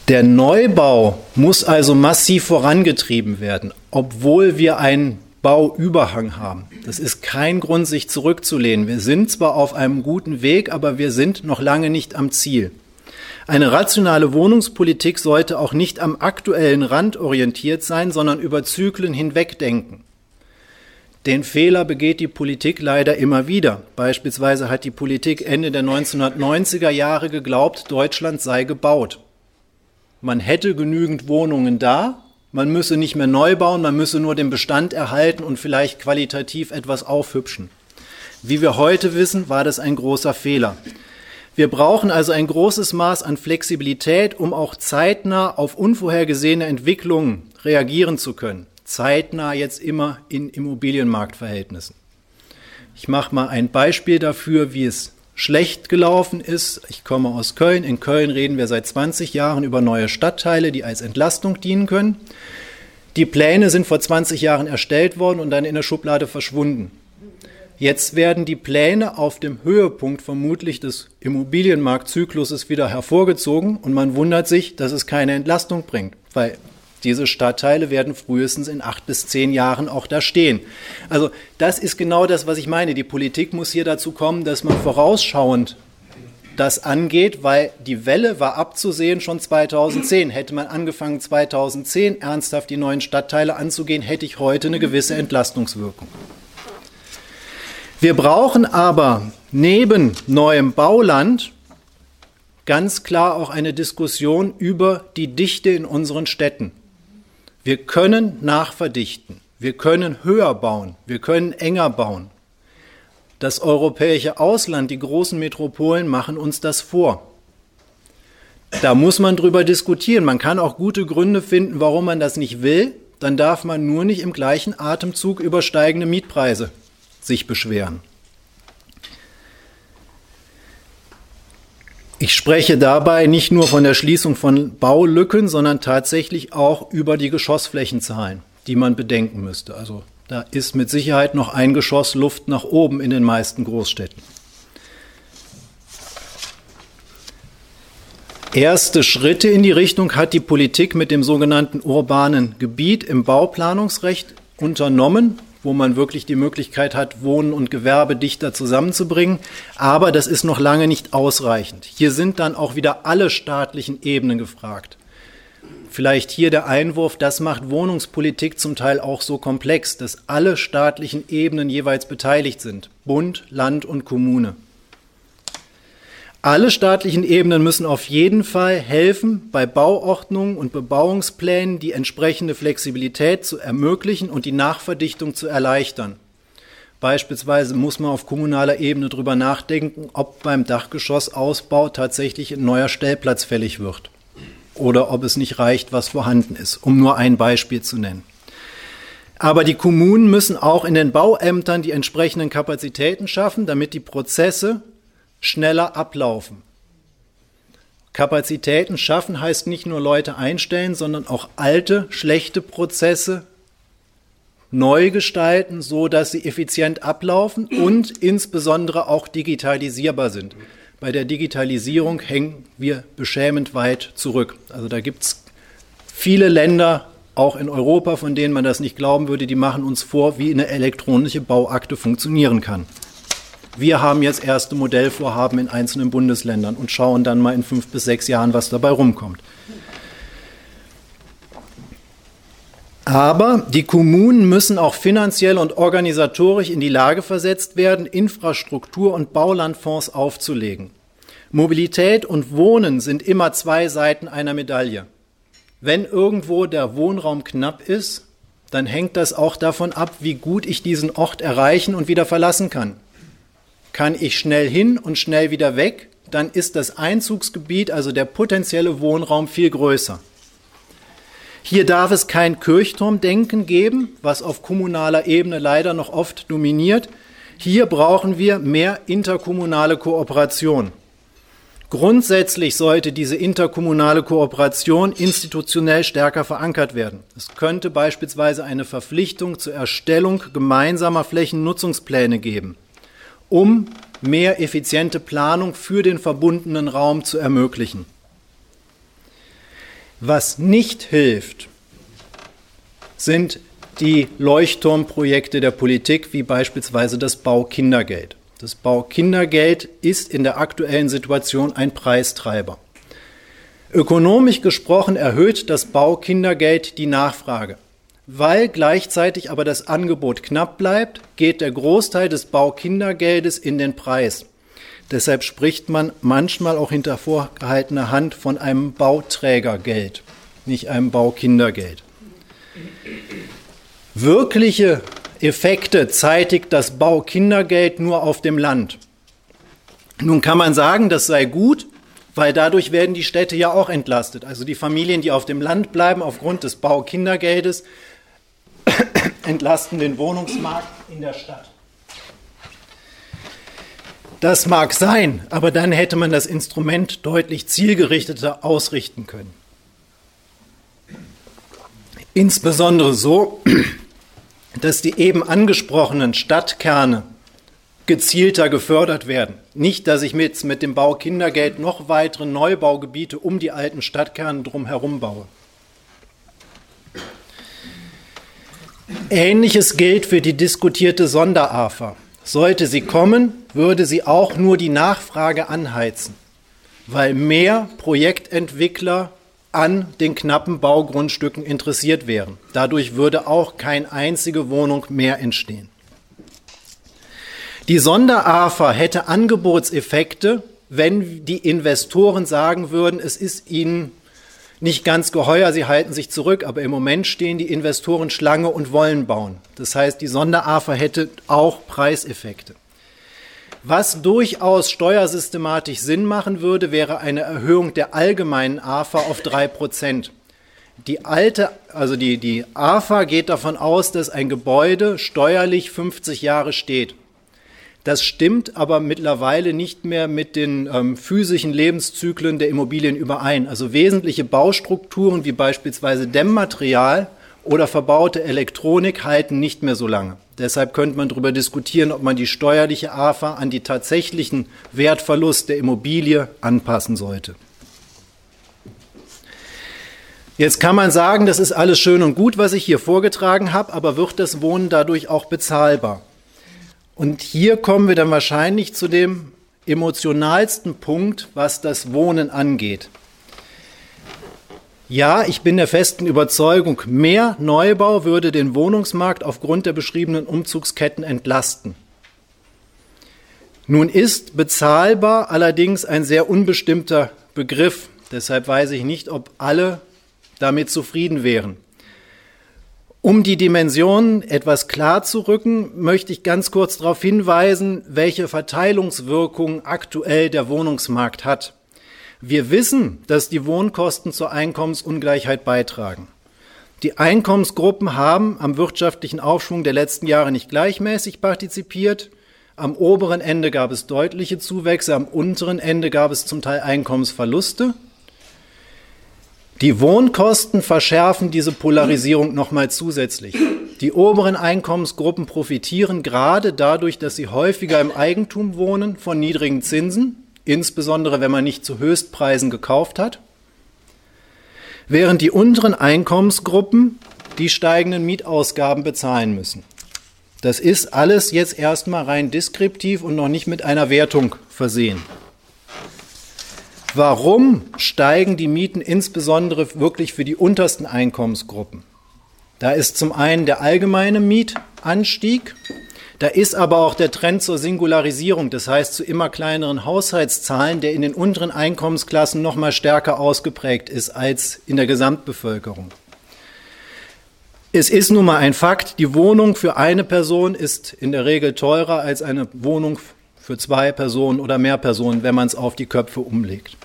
Der Neubau muss also massiv vorangetrieben werden, obwohl wir einen Bauüberhang haben. Das ist kein Grund, sich zurückzulehnen. Wir sind zwar auf einem guten Weg, aber wir sind noch lange nicht am Ziel. Eine rationale Wohnungspolitik sollte auch nicht am aktuellen Rand orientiert sein, sondern über Zyklen hinweg denken. Den Fehler begeht die Politik leider immer wieder. Beispielsweise hat die Politik Ende der 1990er Jahre geglaubt, Deutschland sei gebaut. Man hätte genügend Wohnungen da, man müsse nicht mehr neu bauen, man müsse nur den Bestand erhalten und vielleicht qualitativ etwas aufhübschen. Wie wir heute wissen, war das ein großer Fehler. Wir brauchen also ein großes Maß an Flexibilität, um auch zeitnah auf unvorhergesehene Entwicklungen reagieren zu können. Zeitnah jetzt immer in Immobilienmarktverhältnissen. Ich mache mal ein Beispiel dafür, wie es schlecht gelaufen ist. Ich komme aus Köln. In Köln reden wir seit 20 Jahren über neue Stadtteile, die als Entlastung dienen können. Die Pläne sind vor 20 Jahren erstellt worden und dann in der Schublade verschwunden. Jetzt werden die Pläne auf dem Höhepunkt vermutlich des Immobilienmarktzykluses wieder hervorgezogen und man wundert sich, dass es keine Entlastung bringt, weil diese Stadtteile werden frühestens in acht bis zehn Jahren auch da stehen. Also das ist genau das, was ich meine. Die Politik muss hier dazu kommen, dass man vorausschauend das angeht, weil die Welle war abzusehen schon 2010. Hätte man angefangen 2010 ernsthaft die neuen Stadtteile anzugehen, hätte ich heute eine gewisse Entlastungswirkung. Wir brauchen aber neben neuem Bauland ganz klar auch eine Diskussion über die Dichte in unseren Städten. Wir können nachverdichten, wir können höher bauen, wir können enger bauen. Das europäische Ausland, die großen Metropolen machen uns das vor. Da muss man drüber diskutieren. Man kann auch gute Gründe finden, warum man das nicht will. Dann darf man nur nicht im gleichen Atemzug über steigende Mietpreise sich beschweren. Ich spreche dabei nicht nur von der Schließung von Baulücken, sondern tatsächlich auch über die Geschossflächenzahlen, die man bedenken müsste. Also da ist mit Sicherheit noch ein Geschoss Luft nach oben in den meisten Großstädten. Erste Schritte in die Richtung hat die Politik mit dem sogenannten urbanen Gebiet im Bauplanungsrecht unternommen wo man wirklich die Möglichkeit hat, Wohnen und Gewerbe dichter zusammenzubringen. Aber das ist noch lange nicht ausreichend. Hier sind dann auch wieder alle staatlichen Ebenen gefragt. Vielleicht hier der Einwurf, das macht Wohnungspolitik zum Teil auch so komplex, dass alle staatlichen Ebenen jeweils beteiligt sind. Bund, Land und Kommune. Alle staatlichen Ebenen müssen auf jeden Fall helfen, bei Bauordnungen und Bebauungsplänen die entsprechende Flexibilität zu ermöglichen und die Nachverdichtung zu erleichtern. Beispielsweise muss man auf kommunaler Ebene darüber nachdenken, ob beim Dachgeschossausbau tatsächlich ein neuer Stellplatz fällig wird oder ob es nicht reicht, was vorhanden ist, um nur ein Beispiel zu nennen. Aber die Kommunen müssen auch in den Bauämtern die entsprechenden Kapazitäten schaffen, damit die Prozesse schneller ablaufen. Kapazitäten schaffen heißt nicht nur Leute einstellen, sondern auch alte, schlechte Prozesse neu gestalten, so dass sie effizient ablaufen und insbesondere auch digitalisierbar sind. Bei der Digitalisierung hängen wir beschämend weit zurück. Also da gibt es viele Länder, auch in Europa, von denen man das nicht glauben würde, die machen uns vor, wie eine elektronische Bauakte funktionieren kann. Wir haben jetzt erste Modellvorhaben in einzelnen Bundesländern und schauen dann mal in fünf bis sechs Jahren, was dabei rumkommt. Aber die Kommunen müssen auch finanziell und organisatorisch in die Lage versetzt werden, Infrastruktur- und Baulandfonds aufzulegen. Mobilität und Wohnen sind immer zwei Seiten einer Medaille. Wenn irgendwo der Wohnraum knapp ist, dann hängt das auch davon ab, wie gut ich diesen Ort erreichen und wieder verlassen kann. Kann ich schnell hin und schnell wieder weg, dann ist das Einzugsgebiet, also der potenzielle Wohnraum, viel größer. Hier darf es kein Kirchturmdenken geben, was auf kommunaler Ebene leider noch oft dominiert. Hier brauchen wir mehr interkommunale Kooperation. Grundsätzlich sollte diese interkommunale Kooperation institutionell stärker verankert werden. Es könnte beispielsweise eine Verpflichtung zur Erstellung gemeinsamer Flächennutzungspläne geben, um mehr effiziente Planung für den verbundenen Raum zu ermöglichen. Was nicht hilft, sind die Leuchtturmprojekte der Politik, wie beispielsweise das Baukindergeld. Das Baukindergeld ist in der aktuellen Situation ein Preistreiber. Ökonomisch gesprochen erhöht das Baukindergeld die Nachfrage. Weil gleichzeitig aber das Angebot knapp bleibt, geht der Großteil des Baukindergeldes in den Preis. Deshalb spricht man manchmal auch hinter vorgehaltener Hand von einem Bauträgergeld, nicht einem Baukindergeld. Wirkliche Effekte zeitigt das Baukindergeld nur auf dem Land. Nun kann man sagen, das sei gut, weil dadurch werden die Städte ja auch entlastet. Also die Familien, die auf dem Land bleiben aufgrund des Baukindergeldes, <coughs> entlasten den Wohnungsmarkt in der Stadt. Das mag sein, aber dann hätte man das Instrument deutlich zielgerichteter ausrichten können. Insbesondere so, dass die eben angesprochenen Stadtkerne gezielter gefördert werden. Nicht, dass ich mit, mit dem Bau Kindergeld noch weitere Neubaugebiete um die alten Stadtkerne drumherum baue. Ähnliches gilt für die diskutierte Sonderafa. Sollte sie kommen, würde sie auch nur die Nachfrage anheizen, weil mehr Projektentwickler an den knappen Baugrundstücken interessiert wären. Dadurch würde auch keine einzige Wohnung mehr entstehen. Die Sonderafa hätte Angebotseffekte, wenn die Investoren sagen würden, es ist ihnen nicht ganz geheuer, sie halten sich zurück, aber im Moment stehen die Investoren Schlange und wollen bauen. Das heißt, die Sonderafa hätte auch Preiseffekte. Was durchaus steuersystematisch Sinn machen würde, wäre eine Erhöhung der allgemeinen AFA auf drei Prozent. Die alte, also die, die AFA geht davon aus, dass ein Gebäude steuerlich 50 Jahre steht. Das stimmt aber mittlerweile nicht mehr mit den ähm, physischen Lebenszyklen der Immobilien überein. Also wesentliche Baustrukturen wie beispielsweise Dämmmaterial oder verbaute Elektronik halten nicht mehr so lange. Deshalb könnte man darüber diskutieren, ob man die steuerliche AFA an die tatsächlichen Wertverlust der Immobilie anpassen sollte. Jetzt kann man sagen, das ist alles schön und gut, was ich hier vorgetragen habe, aber wird das Wohnen dadurch auch bezahlbar? Und hier kommen wir dann wahrscheinlich zu dem emotionalsten Punkt, was das Wohnen angeht. Ja, ich bin der festen Überzeugung, mehr Neubau würde den Wohnungsmarkt aufgrund der beschriebenen Umzugsketten entlasten. Nun ist bezahlbar allerdings ein sehr unbestimmter Begriff. Deshalb weiß ich nicht, ob alle damit zufrieden wären. Um die Dimensionen etwas klar zu rücken, möchte ich ganz kurz darauf hinweisen, welche Verteilungswirkung aktuell der Wohnungsmarkt hat. Wir wissen, dass die Wohnkosten zur Einkommensungleichheit beitragen. Die Einkommensgruppen haben am wirtschaftlichen Aufschwung der letzten Jahre nicht gleichmäßig partizipiert. Am oberen Ende gab es deutliche Zuwächse, am unteren Ende gab es zum Teil Einkommensverluste. Die Wohnkosten verschärfen diese Polarisierung nochmal zusätzlich. Die oberen Einkommensgruppen profitieren gerade dadurch, dass sie häufiger im Eigentum wohnen, von niedrigen Zinsen insbesondere wenn man nicht zu Höchstpreisen gekauft hat, während die unteren Einkommensgruppen die steigenden Mietausgaben bezahlen müssen. Das ist alles jetzt erstmal rein deskriptiv und noch nicht mit einer Wertung versehen. Warum steigen die Mieten insbesondere wirklich für die untersten Einkommensgruppen? Da ist zum einen der allgemeine Mietanstieg, Da ist aber auch der Trend zur Singularisierung, das heißt zu immer kleineren Haushaltszahlen, der in den unteren Einkommensklassen noch mal stärker ausgeprägt ist als in der Gesamtbevölkerung. Es ist nun mal ein Fakt, die Wohnung für eine Person ist in der Regel teurer als eine Wohnung für zwei Personen oder mehr Personen, wenn man es auf die Köpfe umlegt.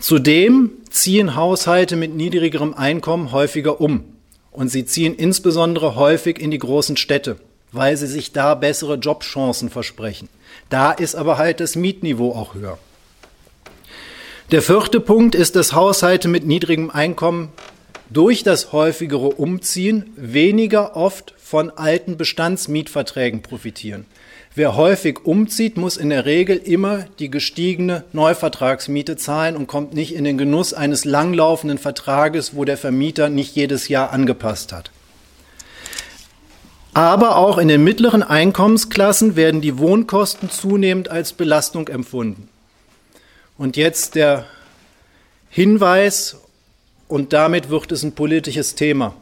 Zudem ziehen Haushalte mit niedrigerem Einkommen häufiger um. Und sie ziehen insbesondere häufig in die großen Städte, weil sie sich da bessere Jobchancen versprechen. Da ist aber halt das Mietniveau auch höher. Der vierte Punkt ist, dass Haushalte mit niedrigem Einkommen durch das häufigere Umziehen weniger oft von alten Bestandsmietverträgen profitieren. Wer häufig umzieht, muss in der Regel immer die gestiegene Neuvertragsmiete zahlen und kommt nicht in den Genuss eines langlaufenden Vertrages, wo der Vermieter nicht jedes Jahr angepasst hat. Aber auch in den mittleren Einkommensklassen werden die Wohnkosten zunehmend als Belastung empfunden. Und jetzt der Hinweis, und damit wird es ein politisches Thema.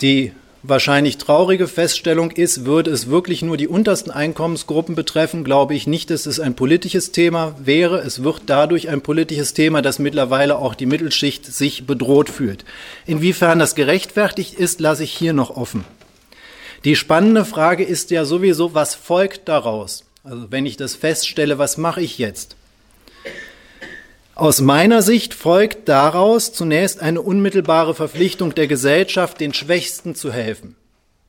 Die wahrscheinlich traurige Feststellung ist, würde es wirklich nur die untersten Einkommensgruppen betreffen, glaube ich nicht, dass es ein politisches Thema wäre. Es wird dadurch ein politisches Thema, dass mittlerweile auch die Mittelschicht sich bedroht fühlt. Inwiefern das gerechtfertigt ist, lasse ich hier noch offen. Die spannende Frage ist ja sowieso, was folgt daraus? Also wenn ich das feststelle, was mache ich jetzt? Aus meiner Sicht folgt daraus zunächst eine unmittelbare Verpflichtung der Gesellschaft, den Schwächsten zu helfen.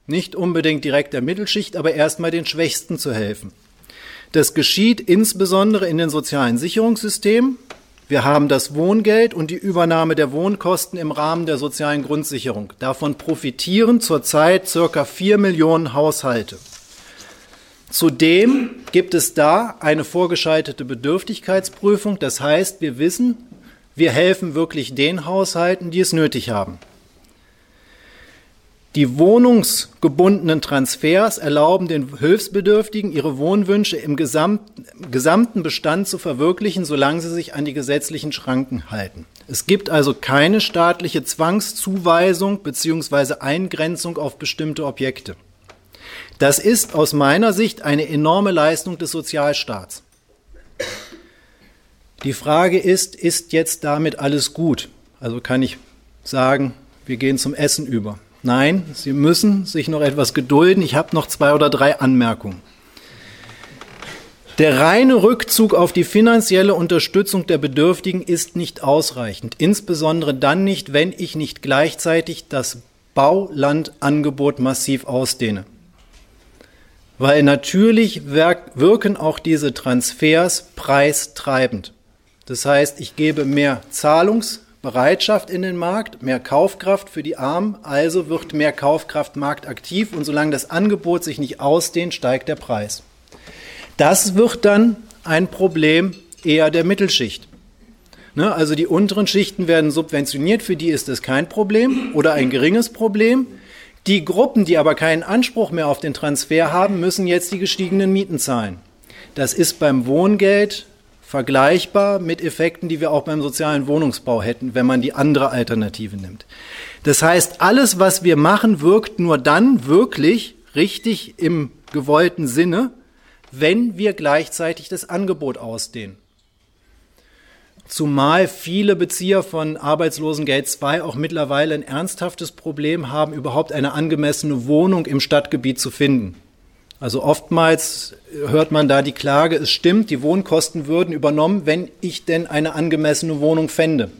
Nicht unbedingt direkt der Mittelschicht, aber erstmal den Schwächsten zu helfen. Das geschieht insbesondere in den sozialen Sicherungssystemen. Wir haben das Wohngeld und die Übernahme der Wohnkosten im Rahmen der sozialen Grundsicherung. Davon profitieren zurzeit circa vier Millionen Haushalte. Zudem gibt es da eine vorgeschaltete Bedürftigkeitsprüfung. Das heißt, wir wissen, wir helfen wirklich den Haushalten, die es nötig haben. Die wohnungsgebundenen Transfers erlauben den Hilfsbedürftigen, ihre Wohnwünsche im gesamten Bestand zu verwirklichen, solange sie sich an die gesetzlichen Schranken halten. Es gibt also keine staatliche Zwangszuweisung bzw. Eingrenzung auf bestimmte Objekte. Das ist aus meiner Sicht eine enorme Leistung des Sozialstaats. Die Frage ist, ist jetzt damit alles gut? Also kann ich sagen, wir gehen zum Essen über. Nein, Sie müssen sich noch etwas gedulden. Ich habe noch zwei oder drei Anmerkungen. Der reine Rückzug auf die finanzielle Unterstützung der Bedürftigen ist nicht ausreichend, insbesondere dann nicht, wenn ich nicht gleichzeitig das Baulandangebot massiv ausdehne. Weil natürlich wirken auch diese Transfers preistreibend. Das heißt, ich gebe mehr Zahlungsbereitschaft in den Markt, mehr Kaufkraft für die Armen, also wird mehr Kaufkraft marktaktiv und solange das Angebot sich nicht ausdehnt, steigt der Preis. Das wird dann ein Problem eher der Mittelschicht. Ne, also die unteren Schichten werden subventioniert, für die ist das kein Problem oder ein geringes Problem. Die Gruppen, die aber keinen Anspruch mehr auf den Transfer haben, müssen jetzt die gestiegenen Mieten zahlen. Das ist beim Wohngeld vergleichbar mit Effekten, die wir auch beim sozialen Wohnungsbau hätten, wenn man die andere Alternative nimmt. Das heißt, alles, was wir machen, wirkt nur dann wirklich richtig im gewollten Sinne, wenn wir gleichzeitig das Angebot ausdehnen. Zumal viele Bezieher von Arbeitslosengeld II auch mittlerweile ein ernsthaftes Problem haben, überhaupt eine angemessene Wohnung im Stadtgebiet zu finden. Also oftmals hört man da die Klage, es stimmt, die Wohnkosten würden übernommen, wenn ich denn eine angemessene Wohnung fände.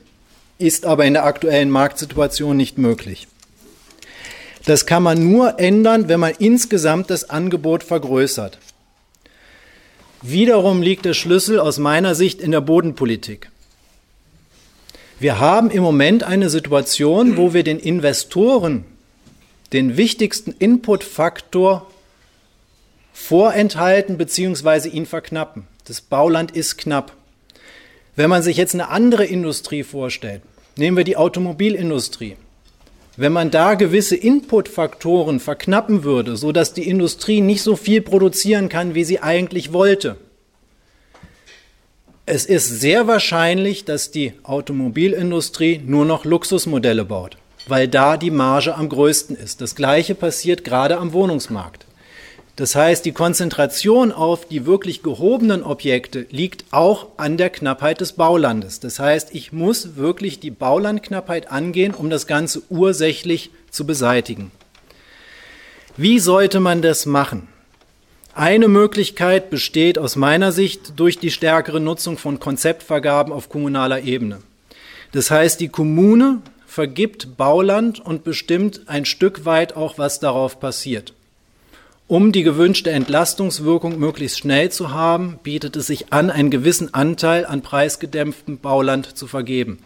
Ist aber in der aktuellen Marktsituation nicht möglich. Das kann man nur ändern, wenn man insgesamt das Angebot vergrößert. Wiederum liegt der Schlüssel aus meiner Sicht in der Bodenpolitik. Wir haben im Moment eine Situation, wo wir den Investoren den wichtigsten Inputfaktor vorenthalten bzw. ihn verknappen. Das Bauland ist knapp. Wenn man sich jetzt eine andere Industrie vorstellt, nehmen wir die Automobilindustrie. Wenn man da gewisse Inputfaktoren verknappen würde, sodass die Industrie nicht so viel produzieren kann, wie sie eigentlich wollte, es ist sehr wahrscheinlich, dass die Automobilindustrie nur noch Luxusmodelle baut, weil da die Marge am größten ist. Das Gleiche passiert gerade am Wohnungsmarkt. Das heißt, die Konzentration auf die wirklich gehobenen Objekte liegt auch an der Knappheit des Baulandes. Das heißt, ich muss wirklich die Baulandknappheit angehen, um das Ganze ursächlich zu beseitigen. Wie sollte man das machen? Eine Möglichkeit besteht aus meiner Sicht durch die stärkere Nutzung von Konzeptvergaben auf kommunaler Ebene. Das heißt, die Kommune vergibt Bauland und bestimmt ein Stück weit auch, was darauf passiert. Um die gewünschte Entlastungswirkung möglichst schnell zu haben, bietet es sich an, einen gewissen Anteil an preisgedämpftem Bauland zu vergeben.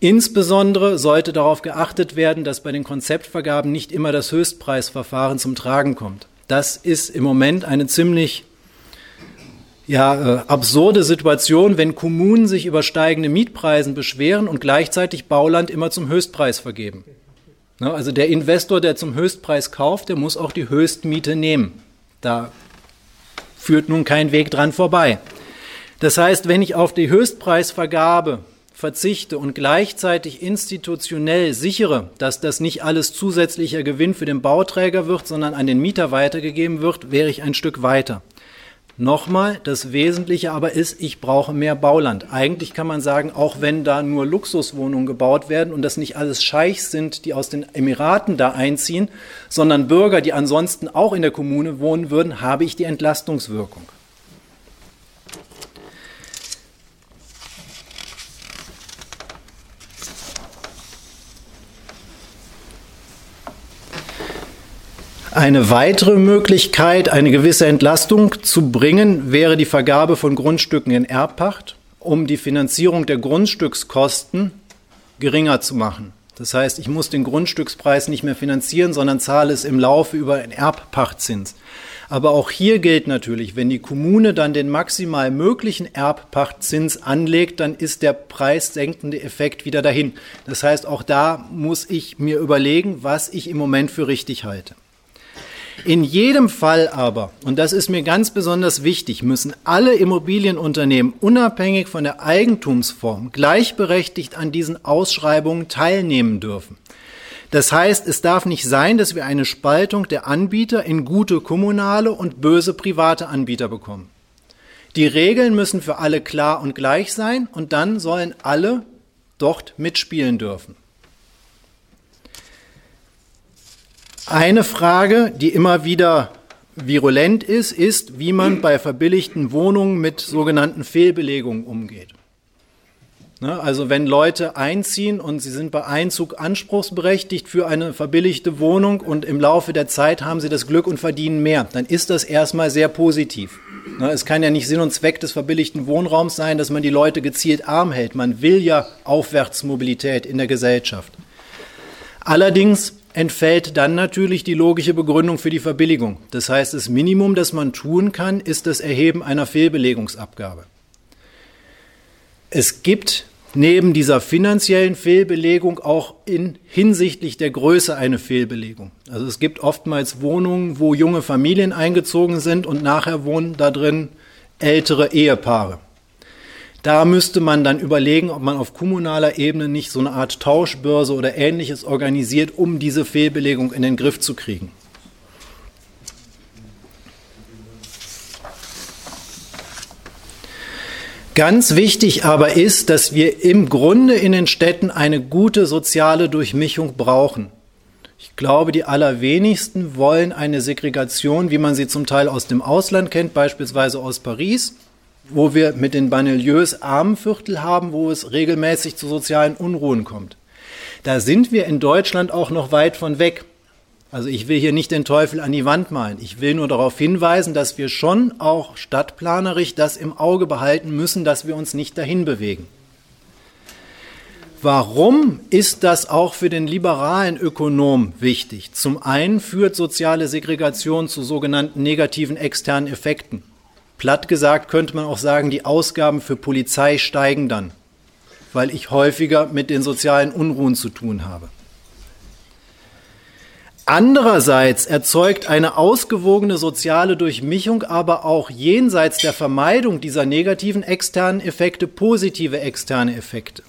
Insbesondere sollte darauf geachtet werden, dass bei den Konzeptvergaben nicht immer das Höchstpreisverfahren zum Tragen kommt. Das ist im Moment eine ziemlich ja, äh, absurde Situation, wenn Kommunen sich über steigende Mietpreisen beschweren und gleichzeitig Bauland immer zum Höchstpreis vergeben. Ne, also der Investor, der zum Höchstpreis kauft, der muss auch die Höchstmiete nehmen. Da führt nun kein Weg dran vorbei. Das heißt, wenn ich auf die Höchstpreisvergabe verzichte und gleichzeitig institutionell sichere, dass das nicht alles zusätzlicher Gewinn für den Bauträger wird, sondern an den Mieter weitergegeben wird, wäre ich ein Stück weiter. Nochmal, das Wesentliche aber ist, ich brauche mehr Bauland. Eigentlich kann man sagen, auch wenn da nur Luxuswohnungen gebaut werden und das nicht alles Scheichs sind, die aus den Emiraten da einziehen, sondern Bürger, die ansonsten auch in der Kommune wohnen würden, habe ich die Entlastungswirkung. Eine weitere Möglichkeit, eine gewisse Entlastung zu bringen, wäre die Vergabe von Grundstücken in Erbpacht, um die Finanzierung der Grundstückskosten geringer zu machen. Das heißt, ich muss den Grundstückspreis nicht mehr finanzieren, sondern zahle es im Laufe über einen Erbpachtzins. Aber auch hier gilt natürlich, wenn die Kommune dann den maximal möglichen Erbpachtzins anlegt, dann ist der preissenkende Effekt wieder dahin. Das heißt, auch da muss ich mir überlegen, was ich im Moment für richtig halte. In jedem Fall aber, und das ist mir ganz besonders wichtig, müssen alle Immobilienunternehmen unabhängig von der Eigentumsform gleichberechtigt an diesen Ausschreibungen teilnehmen dürfen. Das heißt, es darf nicht sein, dass wir eine Spaltung der Anbieter in gute kommunale und böse private Anbieter bekommen. Die Regeln müssen für alle klar und gleich sein und dann sollen alle dort mitspielen dürfen. Eine Frage, die immer wieder virulent ist, ist, wie man bei verbilligten Wohnungen mit sogenannten Fehlbelegungen umgeht. Ne, also wenn Leute einziehen und sie sind bei Einzug anspruchsberechtigt für eine verbilligte Wohnung und im Laufe der Zeit haben sie das Glück und verdienen mehr, dann ist das erstmal sehr positiv. Ne, es kann ja nicht Sinn und Zweck des verbilligten Wohnraums sein, dass man die Leute gezielt arm hält. Man will ja Aufwärtsmobilität in der Gesellschaft. Allerdings entfällt dann natürlich die logische Begründung für die Verbilligung. Das heißt, das Minimum, das man tun kann, ist das Erheben einer Fehlbelegungsabgabe. Es gibt neben dieser finanziellen Fehlbelegung auch in hinsichtlich der Größe eine Fehlbelegung. Also es gibt oftmals Wohnungen, wo junge Familien eingezogen sind und nachher wohnen da drin ältere Ehepaare. Da müsste man dann überlegen, ob man auf kommunaler Ebene nicht so eine Art Tauschbörse oder ähnliches organisiert, um diese Fehlbelegung in den Griff zu kriegen. Ganz wichtig aber ist, dass wir im Grunde in den Städten eine gute soziale Durchmischung brauchen. Ich glaube, die allerwenigsten wollen eine Segregation, wie man sie zum Teil aus dem Ausland kennt, beispielsweise aus Paris wo wir mit den Banlieues Armenviertel haben, wo es regelmäßig zu sozialen Unruhen kommt. Da sind wir in Deutschland auch noch weit von weg. Also ich will hier nicht den Teufel an die Wand malen. Ich will nur darauf hinweisen, dass wir schon auch stadtplanerisch das im Auge behalten müssen, dass wir uns nicht dahin bewegen. Warum ist das auch für den liberalen Ökonom wichtig? Zum einen führt soziale Segregation zu sogenannten negativen externen Effekten. Platt gesagt könnte man auch sagen, die Ausgaben für Polizei steigen dann, weil ich häufiger mit den sozialen Unruhen zu tun habe. Andererseits erzeugt eine ausgewogene soziale Durchmischung aber auch jenseits der Vermeidung dieser negativen externen Effekte positive externe Effekte.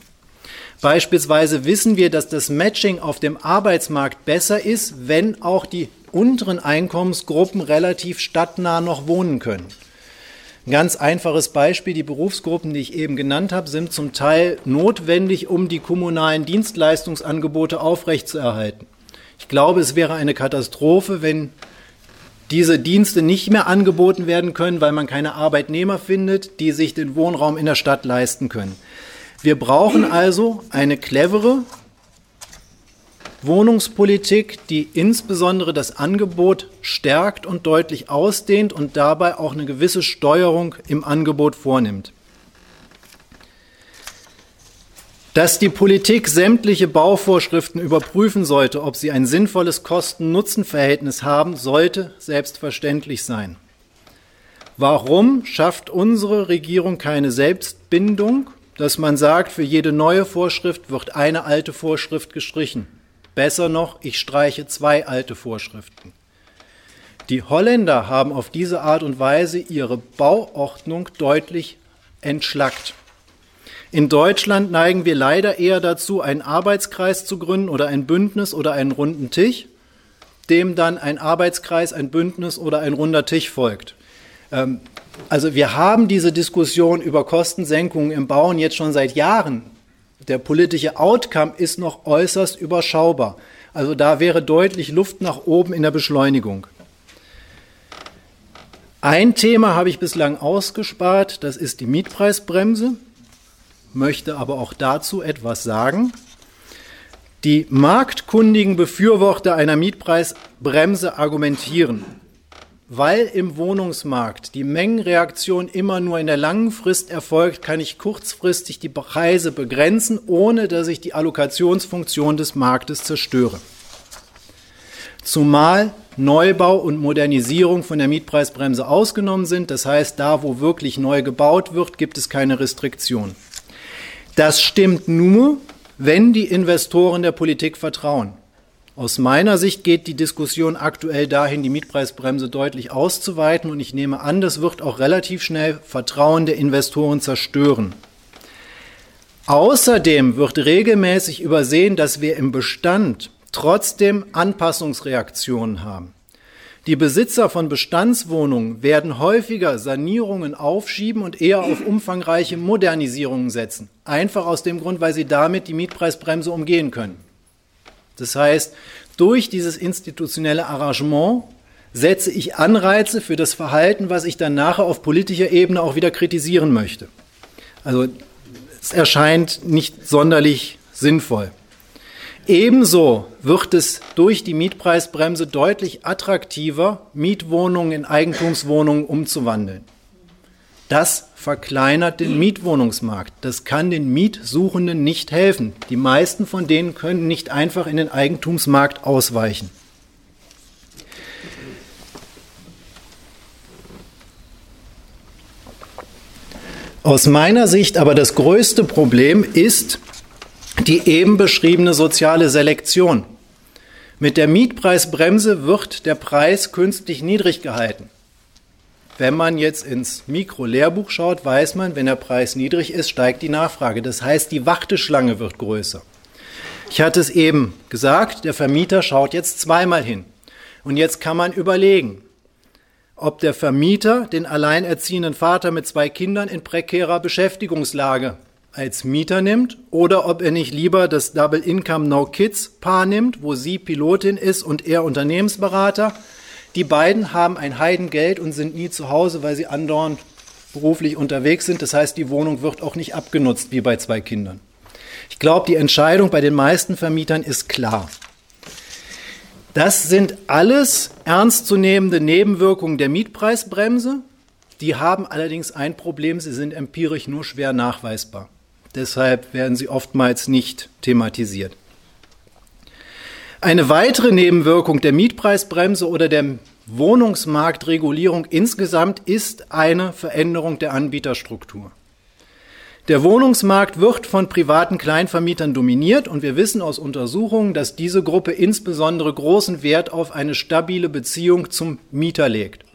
Beispielsweise wissen wir, dass das Matching auf dem Arbeitsmarkt besser ist, wenn auch die unteren Einkommensgruppen relativ stadtnah noch wohnen können. Ein ganz einfaches Beispiel, die Berufsgruppen, die ich eben genannt habe, sind zum Teil notwendig, um die kommunalen Dienstleistungsangebote aufrechtzuerhalten. Ich glaube, es wäre eine Katastrophe, wenn diese Dienste nicht mehr angeboten werden können, weil man keine Arbeitnehmer findet, die sich den Wohnraum in der Stadt leisten können. Wir brauchen also eine clevere Wohnungspolitik, die insbesondere das Angebot stärkt und deutlich ausdehnt und dabei auch eine gewisse Steuerung im Angebot vornimmt. Dass die Politik sämtliche Bauvorschriften überprüfen sollte, ob sie ein sinnvolles Kosten-Nutzen-Verhältnis haben, sollte selbstverständlich sein. Warum schafft unsere Regierung keine Selbstbindung, dass man sagt, für jede neue Vorschrift wird eine alte Vorschrift gestrichen? Besser noch, ich streiche zwei alte Vorschriften. Die Holländer haben auf diese Art und Weise ihre Bauordnung deutlich entschlackt. In Deutschland neigen wir leider eher dazu, einen Arbeitskreis zu gründen oder ein Bündnis oder einen runden Tisch, dem dann ein Arbeitskreis, ein Bündnis oder ein runder Tisch folgt. Ähm, also wir haben diese Diskussion über Kostensenkungen im Bauen jetzt schon seit Jahren. Der politische Outcome ist noch äußerst überschaubar. Also da wäre deutlich Luft nach oben in der Beschleunigung. Ein Thema habe ich bislang ausgespart, das ist die Mietpreisbremse möchte aber auch dazu etwas sagen. Die marktkundigen Befürworter einer Mietpreisbremse argumentieren, weil im Wohnungsmarkt die Mengenreaktion immer nur in der langen Frist erfolgt, kann ich kurzfristig die Preise begrenzen, ohne dass ich die Allokationsfunktion des Marktes zerstöre. Zumal Neubau und Modernisierung von der Mietpreisbremse ausgenommen sind. Das heißt, da, wo wirklich neu gebaut wird, gibt es keine Restriktion. Das stimmt nur, wenn die Investoren der Politik vertrauen. Aus meiner Sicht geht die Diskussion aktuell dahin, die Mietpreisbremse deutlich auszuweiten und ich nehme an, das wird auch relativ schnell Vertrauen der Investoren zerstören. Außerdem wird regelmäßig übersehen, dass wir im Bestand trotzdem Anpassungsreaktionen haben. Die Besitzer von Bestandswohnungen werden häufiger Sanierungen aufschieben und eher auf umfangreiche Modernisierungen setzen. Einfach aus dem Grund, weil sie damit die Mietpreisbremse umgehen können. Das heißt, durch dieses institutionelle Arrangement setze ich Anreize für das Verhalten, was ich dann nachher auf politischer Ebene auch wieder kritisieren möchte. Also es erscheint nicht sonderlich sinnvoll. Ebenso wird es durch die Mietpreisbremse deutlich attraktiver, Mietwohnungen in Eigentumswohnungen umzuwandeln. Das verkleinert den Mietwohnungsmarkt. Das kann den Mietsuchenden nicht helfen. Die meisten von denen können nicht einfach in den Eigentumsmarkt ausweichen. Aus meiner Sicht aber das größte Problem ist, die eben beschriebene soziale Selektion. Mit der Mietpreisbremse wird der Preis künstlich niedrig gehalten. Wenn man jetzt ins Mikrolehrbuch schaut, weiß man, wenn der Preis niedrig ist, steigt die Nachfrage. Das heißt, die Warteschlange wird größer. Ich hatte es eben gesagt, der Vermieter schaut jetzt zweimal hin. Und jetzt kann man überlegen, ob der Vermieter den alleinerziehenden Vater mit zwei Kindern in prekärer Beschäftigungslage als Mieter nimmt oder ob er nicht lieber das Double Income No Kids Paar nimmt, wo sie Pilotin ist und er Unternehmensberater. Die beiden haben ein Heidengeld und sind nie zu Hause, weil sie andauernd beruflich unterwegs sind. Das heißt, die Wohnung wird auch nicht abgenutzt wie bei zwei Kindern. Ich glaube, die Entscheidung bei den meisten Vermietern ist klar. Das sind alles ernstzunehmende Nebenwirkungen der Mietpreisbremse. Die haben allerdings ein Problem, sie sind empirisch nur schwer nachweisbar. Deshalb werden sie oftmals nicht thematisiert. Eine weitere Nebenwirkung der Mietpreisbremse oder der Wohnungsmarktregulierung insgesamt ist eine Veränderung der Anbieterstruktur. Der Wohnungsmarkt wird von privaten Kleinvermietern dominiert und wir wissen aus Untersuchungen, dass diese Gruppe insbesondere großen Wert auf eine stabile Beziehung zum Mieter legt.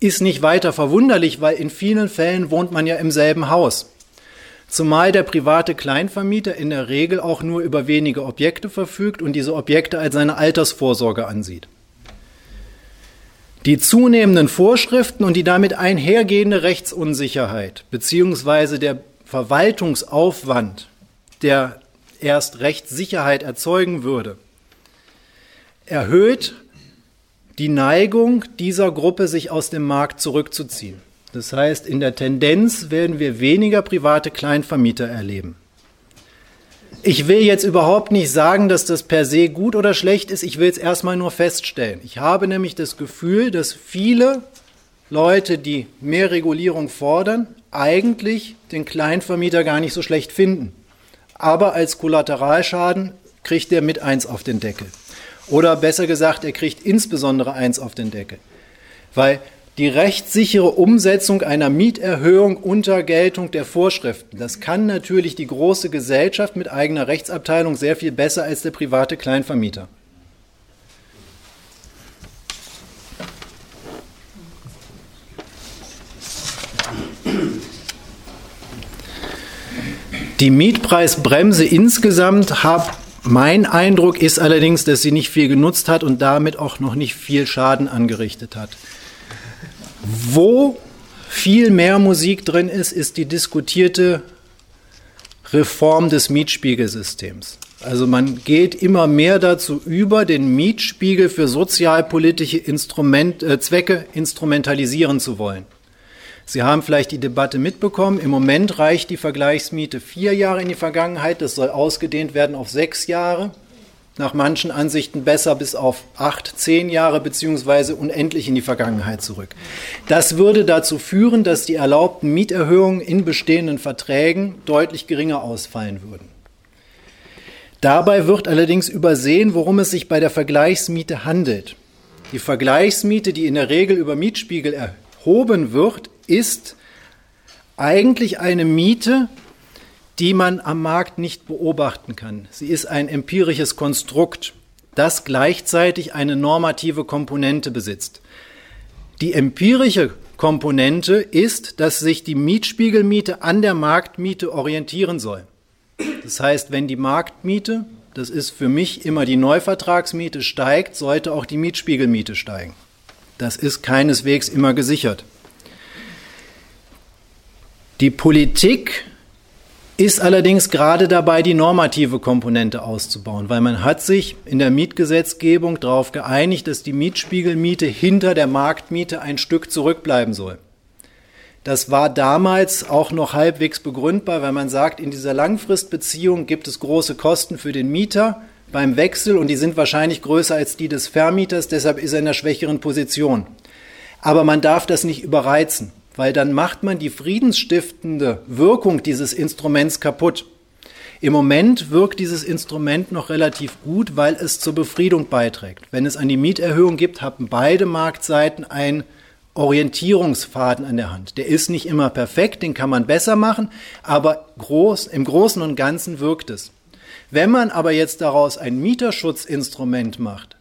Ist nicht weiter verwunderlich, weil in vielen Fällen wohnt man ja im selben Haus. Zumal der private Kleinvermieter in der Regel auch nur über wenige Objekte verfügt und diese Objekte als seine Altersvorsorge ansieht. Die zunehmenden Vorschriften und die damit einhergehende Rechtsunsicherheit beziehungsweise der Verwaltungsaufwand, der erst Rechtssicherheit erzeugen würde, erhöht die Neigung dieser Gruppe, sich aus dem Markt zurückzuziehen. Das heißt, in der Tendenz werden wir weniger private Kleinvermieter erleben. Ich will jetzt überhaupt nicht sagen, dass das per se gut oder schlecht ist. Ich will es erstmal nur feststellen. Ich habe nämlich das Gefühl, dass viele Leute, die mehr Regulierung fordern, eigentlich den Kleinvermieter gar nicht so schlecht finden. Aber als Kollateralschaden kriegt er mit eins auf den Deckel. Oder besser gesagt, er kriegt insbesondere eins auf den Deckel. Weil die rechtssichere Umsetzung einer Mieterhöhung unter Geltung der Vorschriften. Das kann natürlich die große Gesellschaft mit eigener Rechtsabteilung sehr viel besser als der private Kleinvermieter. Die Mietpreisbremse insgesamt hat mein Eindruck ist allerdings, dass sie nicht viel genutzt hat und damit auch noch nicht viel Schaden angerichtet hat. Wo viel mehr Musik drin ist, ist die diskutierte Reform des Mietspiegelsystems. Also man geht immer mehr dazu über, den Mietspiegel für sozialpolitische Instrument, äh, Zwecke instrumentalisieren zu wollen. Sie haben vielleicht die Debatte mitbekommen. Im Moment reicht die Vergleichsmiete vier Jahre in die Vergangenheit. Das soll ausgedehnt werden auf sechs Jahre nach manchen Ansichten besser bis auf acht, zehn Jahre beziehungsweise unendlich in die Vergangenheit zurück. Das würde dazu führen, dass die erlaubten Mieterhöhungen in bestehenden Verträgen deutlich geringer ausfallen würden. Dabei wird allerdings übersehen, worum es sich bei der Vergleichsmiete handelt. Die Vergleichsmiete, die in der Regel über Mietspiegel erhoben wird, ist eigentlich eine Miete, die man am Markt nicht beobachten kann. Sie ist ein empirisches Konstrukt, das gleichzeitig eine normative Komponente besitzt. Die empirische Komponente ist, dass sich die Mietspiegelmiete an der Marktmiete orientieren soll. Das heißt, wenn die Marktmiete, das ist für mich immer die Neuvertragsmiete, steigt, sollte auch die Mietspiegelmiete steigen. Das ist keineswegs immer gesichert. Die Politik ist allerdings gerade dabei, die normative Komponente auszubauen, weil man hat sich in der Mietgesetzgebung darauf geeinigt, dass die Mietspiegelmiete hinter der Marktmiete ein Stück zurückbleiben soll. Das war damals auch noch halbwegs begründbar, weil man sagt, in dieser Langfristbeziehung gibt es große Kosten für den Mieter beim Wechsel und die sind wahrscheinlich größer als die des Vermieters, deshalb ist er in einer schwächeren Position. Aber man darf das nicht überreizen weil dann macht man die friedensstiftende Wirkung dieses Instruments kaputt. Im Moment wirkt dieses Instrument noch relativ gut, weil es zur Befriedung beiträgt. Wenn es die Mieterhöhung gibt, haben beide Marktseiten einen Orientierungsfaden an der Hand. Der ist nicht immer perfekt, den kann man besser machen, aber groß, im Großen und Ganzen wirkt es. Wenn man aber jetzt daraus ein Mieterschutzinstrument macht,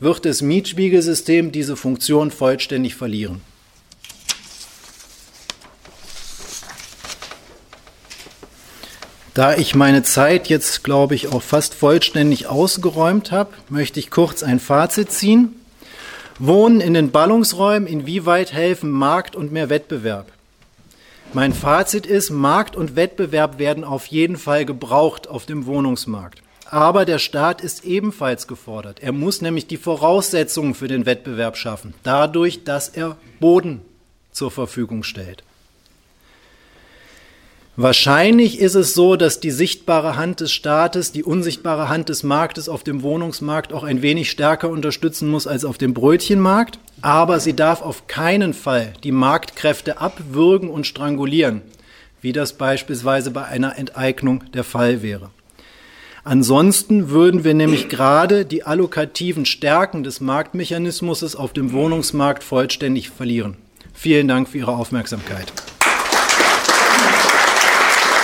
wird das Mietspiegelsystem diese Funktion vollständig verlieren. Da ich meine Zeit jetzt, glaube ich, auch fast vollständig ausgeräumt habe, möchte ich kurz ein Fazit ziehen. Wohnen in den Ballungsräumen, inwieweit helfen Markt und mehr Wettbewerb? Mein Fazit ist, Markt und Wettbewerb werden auf jeden Fall gebraucht auf dem Wohnungsmarkt. Aber der Staat ist ebenfalls gefordert. Er muss nämlich die Voraussetzungen für den Wettbewerb schaffen, dadurch, dass er Boden zur Verfügung stellt. Wahrscheinlich ist es so, dass die sichtbare Hand des Staates, die unsichtbare Hand des Marktes auf dem Wohnungsmarkt auch ein wenig stärker unterstützen muss als auf dem Brötchenmarkt. Aber sie darf auf keinen Fall die Marktkräfte abwürgen und strangulieren, wie das beispielsweise bei einer Enteignung der Fall wäre. Ansonsten würden wir nämlich gerade die allokativen Stärken des Marktmechanismus auf dem Wohnungsmarkt vollständig verlieren. Vielen Dank für Ihre Aufmerksamkeit.